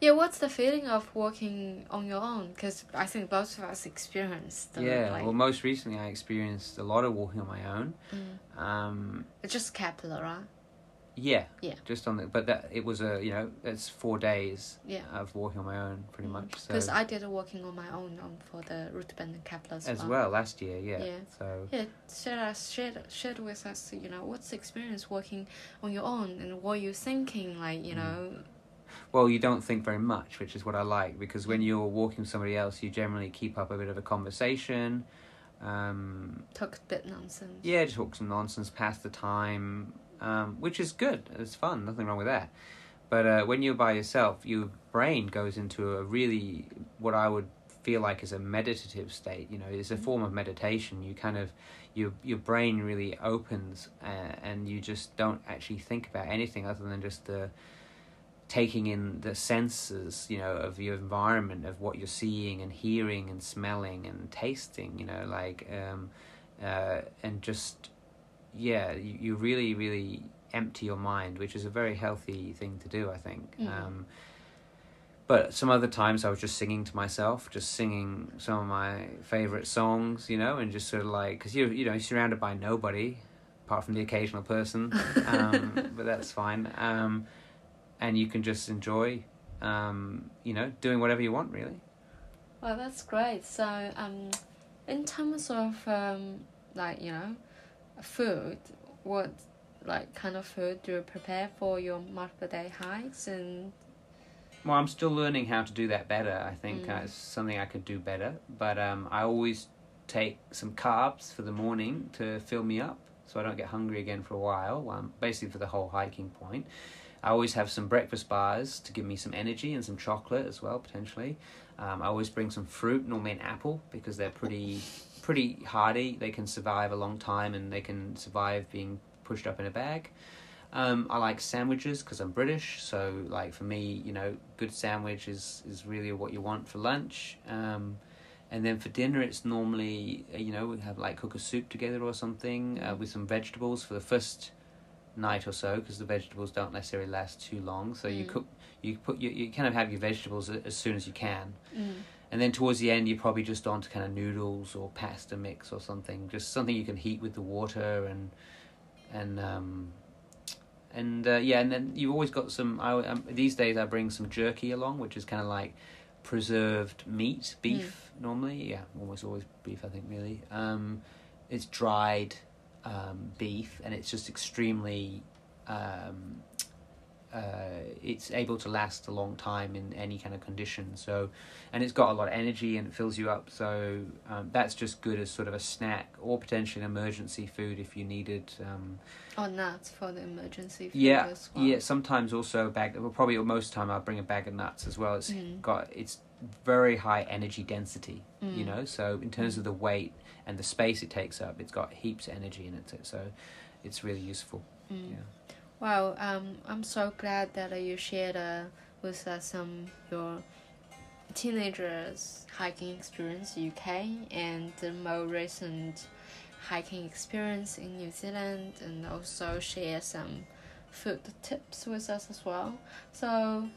B: Yeah, what's the feeling of walking on your own? Because I think both of us experienced. the,
F: Yeah,
B: like,
F: well, most recently I experienced a lot of walking on my own.
B: Mm.
F: Um,
B: it's just Kepler, right?
F: Yeah,
B: Yeah.
F: just on the. But that it was a you know it's four days
B: Yeah.
F: of walking on my own pretty much. So
B: Because I did a walking on my own um, for the Rootbend and Kepler as,
F: as well last year, yeah.
B: Yeah.
F: So
B: Yeah, share us, share, share with us. You know, what's the experience walking on your own, and what you're thinking, like
F: Mm.
B: you know.
F: well, you don't think very much, which is what I like because when you're walking with somebody else, you generally keep up a bit of a conversation. Um,
B: Talk a bit nonsense.
F: yeah, just talk some nonsense, pass the time, um, which is good. It's fun. Nothing wrong with that. But uh, when you're by yourself, your brain goes into a really what I would feel like is a meditative state. You know, it's a form of meditation. You kind of your your brain really opens, uh, and you just don't actually think about anything other than just the taking in the senses, you know, of your environment, of what you're seeing and hearing and smelling and tasting. You know, like um, uh, and just yeah, you, you really really empty your mind, which is a very healthy thing to do, I think.
B: Mhm.
F: Um, but some other times I was just singing to myself, just singing some of my favorite songs, you know, and just sort of like because you're, you know you're surrounded by nobody apart from the occasional person, um, but that's fine. Um, and you can just enjoy, um, you know, doing whatever you want, really.
B: Well, that's great. So, um, in terms of um, like you know, food, what like kind of food do you prepare for your multiple day hikes and
F: Well, I'm still learning how to do that better. I think
B: Mm.
F: uh, it's something I could do better. But um, I always take some carbs for the morning to fill me up, so I don't get hungry again for a while. Um, basically, for the whole hiking point. I always have some breakfast bars to give me some energy and some chocolate as well, potentially. Um, I always bring some fruit, normally an apple, because they're pretty pretty hardy. They can survive a long time and they can survive being pushed up in a bag. Um, I like sandwiches because I'm British, so like for me, you know, good sandwich is, is really what you want for lunch. Um, and then for dinner, it's normally you know we have like cook a soup together or something uh, with some vegetables for the first night or so because the vegetables don't necessarily last too long. So you
B: Mm.
F: cook, you put you, you kind of have your vegetables a- as soon as you can,
B: mm.
F: and then towards the end you're probably just on to kind of noodles or pasta mix or something, just something you can heat with the water and and um, and uh, yeah, and then you've always got some. I um, these days I bring some jerky along, which is kind of like preserved meat, beef normally. Yeah, almost always beef. I think really. Um, it's dried um, beef, and it's just extremely. Um, uh, it's able to last a long time in any kind of condition. So, and it's got a lot of energy and it fills you up. So um, that's just good as sort of a snack or potentially an emergency food if you needed. Um,
B: Or nuts for the emergency food
F: yeah,
B: as well.
F: yeah. Sometimes also a bag. Well, probably most of the time I'll bring a bag of nuts as well. It's
B: Mm.
F: got it's very high energy density. You
B: Mm.
F: know, so in terms of the weight and the space it takes up, it's got heaps of energy in it. So it's really useful.
B: Mm.
F: Yeah.
B: Wow, um, I'm so glad that uh, you shared uh, with us some your teenagers hiking experience in UK and the more recent hiking experience in New Zealand, and also share some food tips with us as well. So,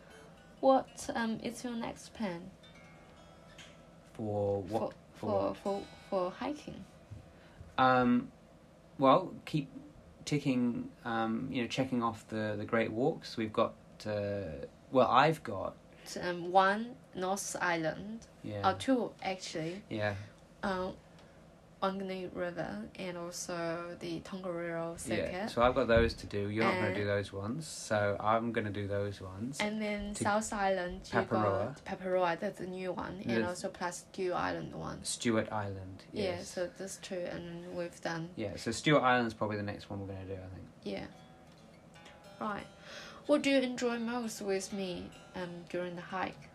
B: what um is your next plan
F: For what?
B: for for for hiking?
F: Um, well, keep ticking. Um, you know, checking off the the great walks. We've got. Uh, well, I've got.
B: Um, one North Island,
F: Yeah.
B: or two actually.
F: yeah.
B: um, Ongni River and also the Tongariro circuit.
F: Yeah. So I've got those to do. You're not going to do those ones. So I'm going to do those ones.
B: and then South Island,
F: Paparoa.
B: Paparoa, that's a new one, and also plus Island one.
F: Stewart Island.
B: Yeah,
F: Yes.
B: so those two, and we've done,
F: Yeah. So Stewart Island's probably the next one we're going to do. I think.
B: yeah. Right. What do you enjoy most with me um, during the hike?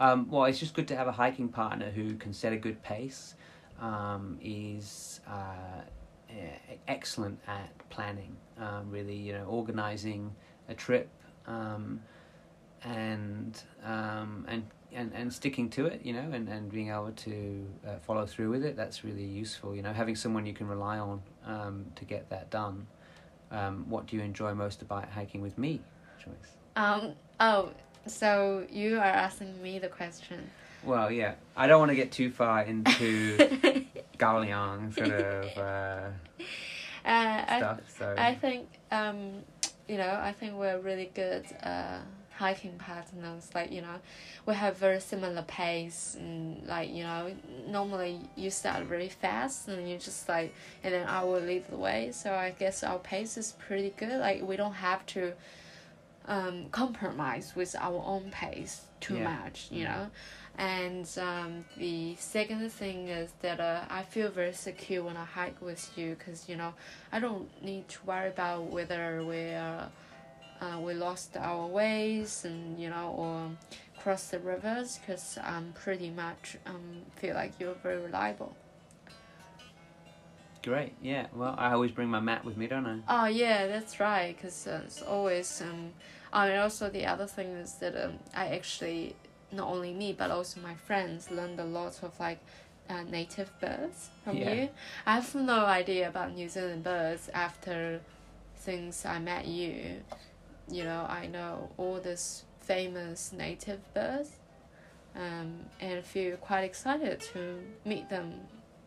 F: Um, well, it's just good to have a hiking partner who can set a good pace, um, is uh, excellent at planning, um, really, you know, organizing a trip, um, and, um, and and and sticking to it, you know, and, and being able to uh, follow through with it. That's really useful, you know, having someone you can rely on um, to get that done. What do you enjoy most about hiking with me, Joyce?
B: Um, oh, so you are asking me the question.
F: Well, yeah, I don't want to get too far into Galiong sort of uh,
B: Uh, I,
F: stuff. So
B: I think um, you know, I think we're really good uh hiking partners. Like, you know, we have very similar pace and like, you know, normally you start really fast and you just like and then I will lead the way. So I guess our pace is pretty good. Like we don't have to um compromise with our own pace too
F: Yeah.
B: much, you know. And um, the second thing is that uh, I feel very secure when I hike with you because you know I don't need to worry about whether we uh, uh, we lost our ways and you know or cross the rivers because I'm pretty much um, feel like you're very reliable.
F: great, yeah. Well, I always bring my mat with me, don't I?
B: Oh yeah, that's right. Because uh, it's always um. I mean, also the other thing is that um, I actually not only me but also my friends learned a lot of like uh, native birds from
F: Yeah.
B: you. I have no idea about New Zealand birds after since I met you. You know, I know all these famous native birds, um, and feel quite excited to meet them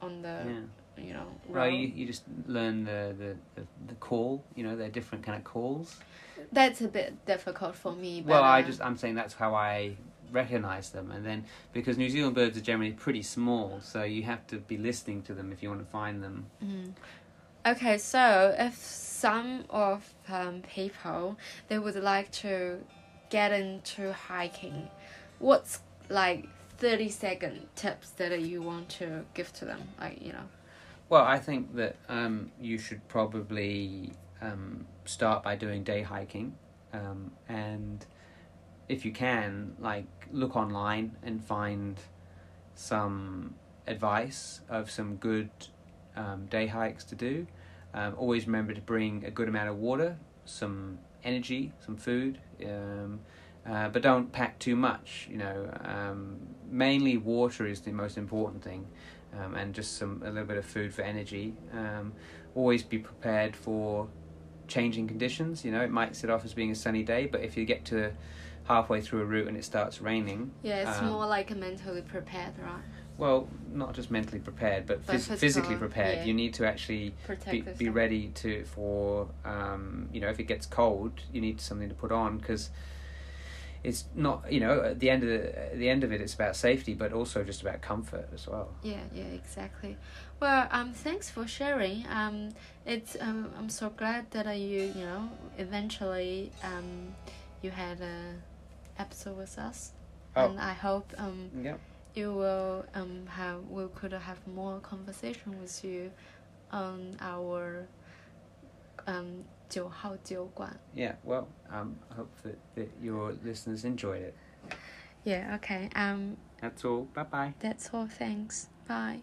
B: on the
F: Yeah.
B: You know
F: Well,
B: road.
F: you, you just learn the, the, the, the call. You know, they're different kind of calls.
B: That's a bit difficult for me. But,
F: Well, I
B: uh,
F: just I'm saying that's how I recognize them, and then because New Zealand birds are generally pretty small, so you have to be listening to them if you want to find them.
B: Mm. Okay, so if some of um, people they would like to get into hiking, what's like thirty second tips that you want to give to them? Like you know.
F: Well, I think that um, you should probably um, start by doing day hiking, um, and if you can, like look online and find some advice of some good um, day hikes to do. Um, always remember to bring a good amount of water, some energy, some food, um, uh, but don't pack too much. You know, mainly water is the most important thing um, and just some a little bit of food for energy. Um, always be prepared for changing conditions. You know, it might set off as being a sunny day, but if you get to halfway through a route and it starts raining,
B: Yeah, it's
F: Um,
B: more like a mentally prepared, right?
F: well, not just mentally prepared, but,
B: But
F: phys-
B: physical,
F: physically prepared.
B: yeah.
F: You need to actually
B: Protect
F: be, be ready to for um, you know if it gets cold, you need something to put on because it's not you know at the end of the, the end of it it's about safety but also just about comfort as well
B: Yeah, yeah, exactly. Well, um, thanks for sharing. Um, it's um, I'm so glad that uh, you you know eventually um, you had a episode with us,
F: Oh.
B: and I hope um
F: yeah
B: you will um have we could have more conversation with you on our um 九号酒馆.
F: yeah well um, I hope that, that your listeners enjoyed it
B: Yeah. Okay. Um.
F: that's all bye bye
B: That's all. Thanks. Bye.